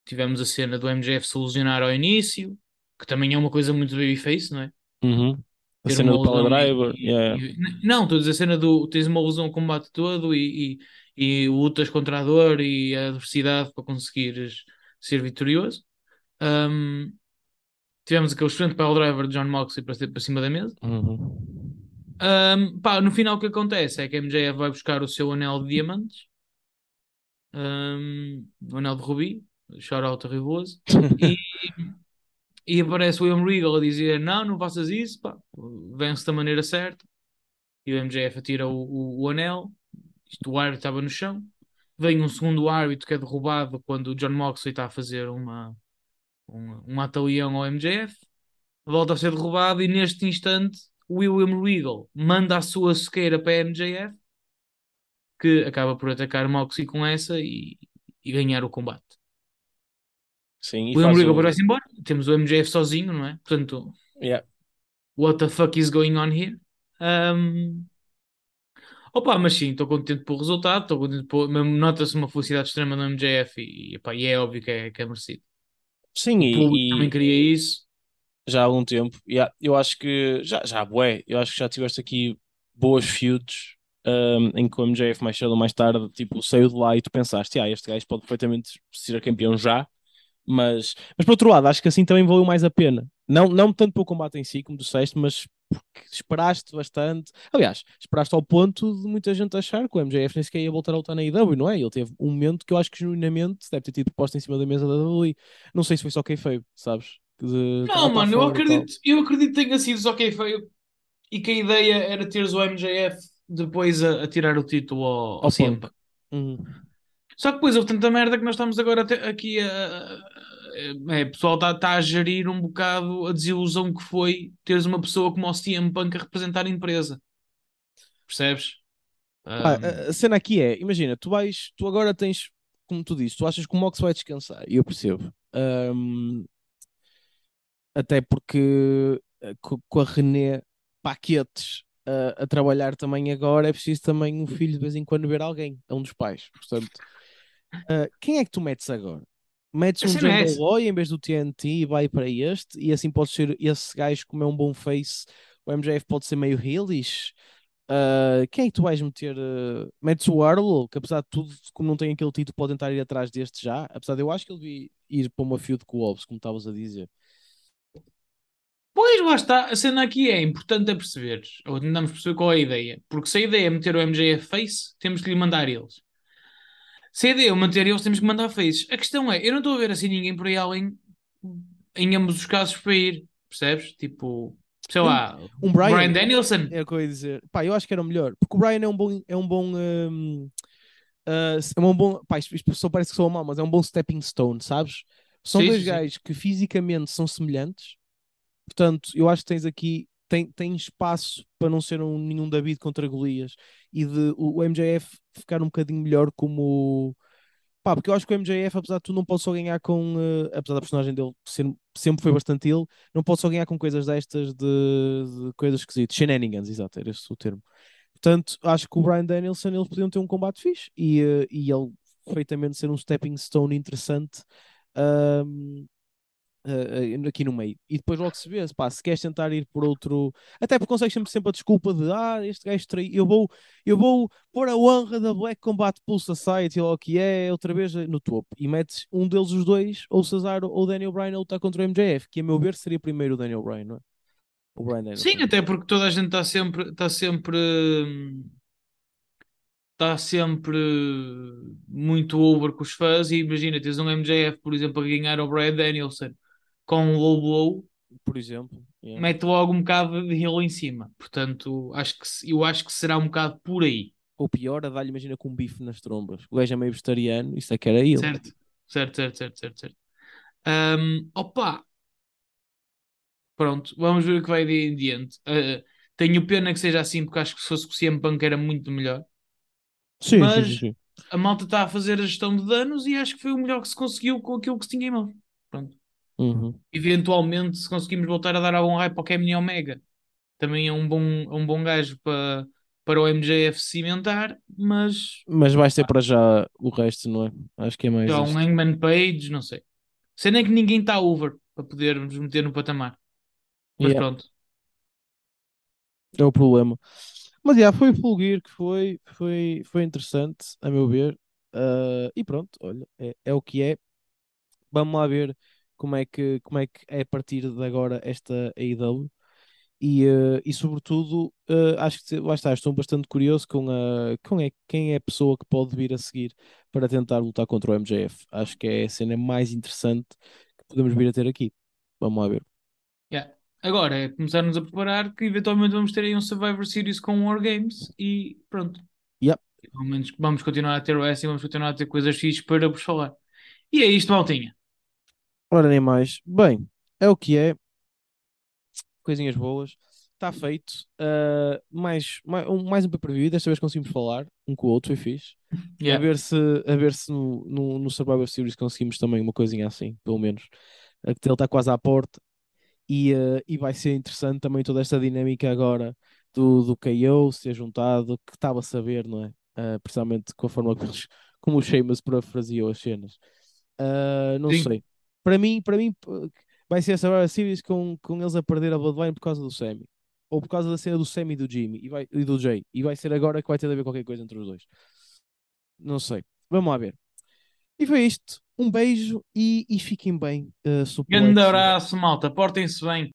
tivemos a cena do MJF solucionar ao início, que também é uma coisa muito babyface, não é? Uhum. A cena do Power Driver. E, yeah. e, não, estou a dizer a cena do tens uma ilusão ao combate todo e, e, e, lutas contra a dor e a adversidade para conseguires ser vitorioso. Um, tivemos aquele excelente Driver de John Moxley para, para cima da mesa. Uhum. Um, pá, no final o que acontece é que a MJF vai buscar o seu anel de diamantes, um, o anel de rubi, shout out a Rivoso, e, e aparece o William Regal a dizer: Não, não faças isso, pá, vence da maneira certa. E o MJF atira o, o, o anel, isto, o árbitro estava no chão. Vem um segundo árbitro que é derrubado quando o John Moxley está a fazer uma, um, um atalhão ao MJF. Volta a ser derrubado e neste instante William Regal manda a sua sequeira para a MJF, que acaba por atacar Moxie com essa e, e ganhar o combate. Sim, e O William Regal depois vai-se embora. Temos o MJF sozinho, não é? Portanto, Yeah. what the fuck is going on here? Um... Opa, mas sim, estou contente pelo resultado, estou contente por... Nota-se uma felicidade extrema no MJF e, epá, e é óbvio que é, que é merecido. Sim, público e, também e queria isso. já há algum tempo. Yeah, eu acho que já, já, bué, eu acho que já tiveste aqui boas feuds um, em que o MJF mais cedo ou mais tarde tipo, saiu de lá e tu pensaste, ah, este gajo pode perfeitamente ser campeão já, mas, mas por outro lado, acho que assim também valeu mais a pena. Não, não tanto pelo combate em si, como disseste, mas porque esperaste bastante. Aliás, esperaste ao ponto de muita gente achar que o MJF nem sequer ia voltar a lutar na IW, não é? Ele teve um momento que eu acho que genuinamente deve ter tido posto em cima da mesa da WWE. Não sei se foi só kayfabe, sabes? De- Não, mano, eu acredito, eu acredito que tenha sido só que feio e que a ideia era teres o MJF depois a, a tirar o título ao, ao. Uhum. Só que depois houve tanta merda que nós estamos agora aqui a. É, o pessoal está tá a gerir um bocado a desilusão que foi teres uma pessoa como o CM Punk a representar a empresa. Percebes? Um, a- cena aqui é, imagina, tu vais, tu agora tens, como tu dizes, tu achas que o Mox vai descansar, e eu percebo. Um, até porque eh, co- com a René Paquetes a, a trabalhar também agora, é preciso também um filho de vez em quando ver alguém, é um dos pais. Portanto, ah, quem é que tu metes agora? Metes um é Jungle. Boy em vez do TNT e vai para este, e assim pode ser esse gajo como é um bom face, o MJF pode ser meio heelish. Ah, quem é que tu vais meter? ah, metes o Arlo, que apesar de tudo, como não tem aquele título, pode tentar ir atrás deste já. Apesar de eu acho que ele devia ir para uma feud com o Wolves, como estavas a dizer. Pois lá está, a cena aqui é importante a perceber, ou tentamos perceber qual é a ideia, porque se a ideia é meter o MJF face, temos que lhe mandar eles. Ideia é manter eles, temos que mandar faces. A questão é, eu não estou a ver assim ninguém por aí além, em ambos os casos, para ir, percebes? Tipo, sei Um- lá, um Brian. Brian Danielson. É o que eu ia dizer. Pá, eu acho que era o melhor. Porque o Brian é um bom. É um bom. hum, ah, é um bom. Pá, isto, isto só parece que sou mal, mas é um bom stepping stone, sabes? São Sim, dois sim. gajos que fisicamente são semelhantes. Portanto, eu acho que tens aqui. Tem, tem espaço para não ser um, nenhum David contra Golias e de o, o MJF ficar um bocadinho melhor como. Pá, porque eu acho que o MJF, apesar de tu não pode só ganhar com. eh, apesar da personagem dele ser, sempre foi bastante ele, não pode só ganhar com coisas destas de, de coisas esquisitas. Shenanigans, exato, era esse o termo. Portanto, acho que o Brian Danielson eles podiam ter um combate fixe e, eh, e ele perfeitamente ser um stepping stone interessante ahm, eh, eh, aqui no meio. E depois logo se vê, pá, se queres tentar ir por outro. Até porque consegues sempre, sempre a desculpa de ah, este gajo traiu, eu vou, eu vou pôr a honra da Black Combat Pool Society, ou o que é, outra vez no topo. E metes um deles, os dois, ou o Cesaro ou o Daniel Bryan a lutar contra o MJF, que a meu ver seria primeiro o Daniel Bryan, não é? O Bryan. Sim, até porque toda a gente está sempre, está sempre, hum, está sempre muito over com os fãs. E imagina, tens um MJF, por exemplo, a ganhar ao Brian Danielson com um low blow, Por exemplo. yeah. mete logo um bocado de heel em cima. Portanto, acho que, eu acho que será um bocado por aí. Ou pior, a dar-lhe, imagina, com um bife nas trombas. O gajo é meio vegetariano, isso é que era ele. Certo, certo, certo, certo, certo, certo. Hum, opa, pronto, vamos ver o que vai de em diante. Uh, tenho pena que seja assim, porque acho que se fosse com o CM Punk era muito melhor. Sim, Mas- sim, sim. A malta está a fazer a gestão de danos e acho que foi o melhor que se conseguiu com aquilo que se tinha em mãos. Pronto. Uhum. Eventualmente, se conseguimos voltar a dar algum hype ao Kevin Omega, também é um bom, é um bom gajo para, para o MJF cimentar, mas Mas vais ter para já o resto, não é? Acho que é mais já isto. um Hangman Page, não sei. Sei nem que ninguém está over para podermos meter no patamar. Mas Yeah, pronto. é o problema. Mas já foi o Full Gear que foi, foi, foi interessante, a meu ver. Ah, e pronto, olha, é, é o que é. Vamos lá ver como é que, como é que é a partir de agora esta AEW. E, eh, e sobretudo, eh, acho que lá está, estou bastante curioso com, a, com é, quem é a pessoa que pode vir a seguir para tentar lutar contra o MJF. Acho que é a cena mais interessante que podemos vir a ter aqui. Vamos lá ver. Yeah. Agora é começarmos a preparar que eventualmente vamos ter aí um Survivor Series com War Games e pronto. Yep. Pelo menos vamos continuar a ter o S e vamos continuar a ter coisas fixas para vos falar. E é isto, maltinha. Ora, nem mais. Bem, é o que é. Coisinhas boas. está feito. Uh, mais, mais, um, mais um pay-per-view, desta vez conseguimos falar um com o outro, foi fixe. Yeah. A ver se, a ver se no, no, no Survivor Series conseguimos também uma coisinha assim, pelo menos. Que ele está quase à porta. E, uh, e vai ser interessante também toda esta dinâmica agora do, do KO ser juntado, que estava a saber, não é? Uh, precisamente com a forma como, como o Sheamus parafraseou as cenas. Uh, não Sim. sei. Para mim, para mim vai ser essa Survivor Series com, com eles a perder a Bloodline por causa do Sammy. Ou por causa da cena do Sammy e do Jimmy e, vai, e do Jay. E vai ser agora que vai ter de haver qualquer coisa entre os dois. Não sei. Vamos lá ver. E foi isto. Um beijo e, e fiquem bem. Uh, Grande abraço, malta. Portem-se bem.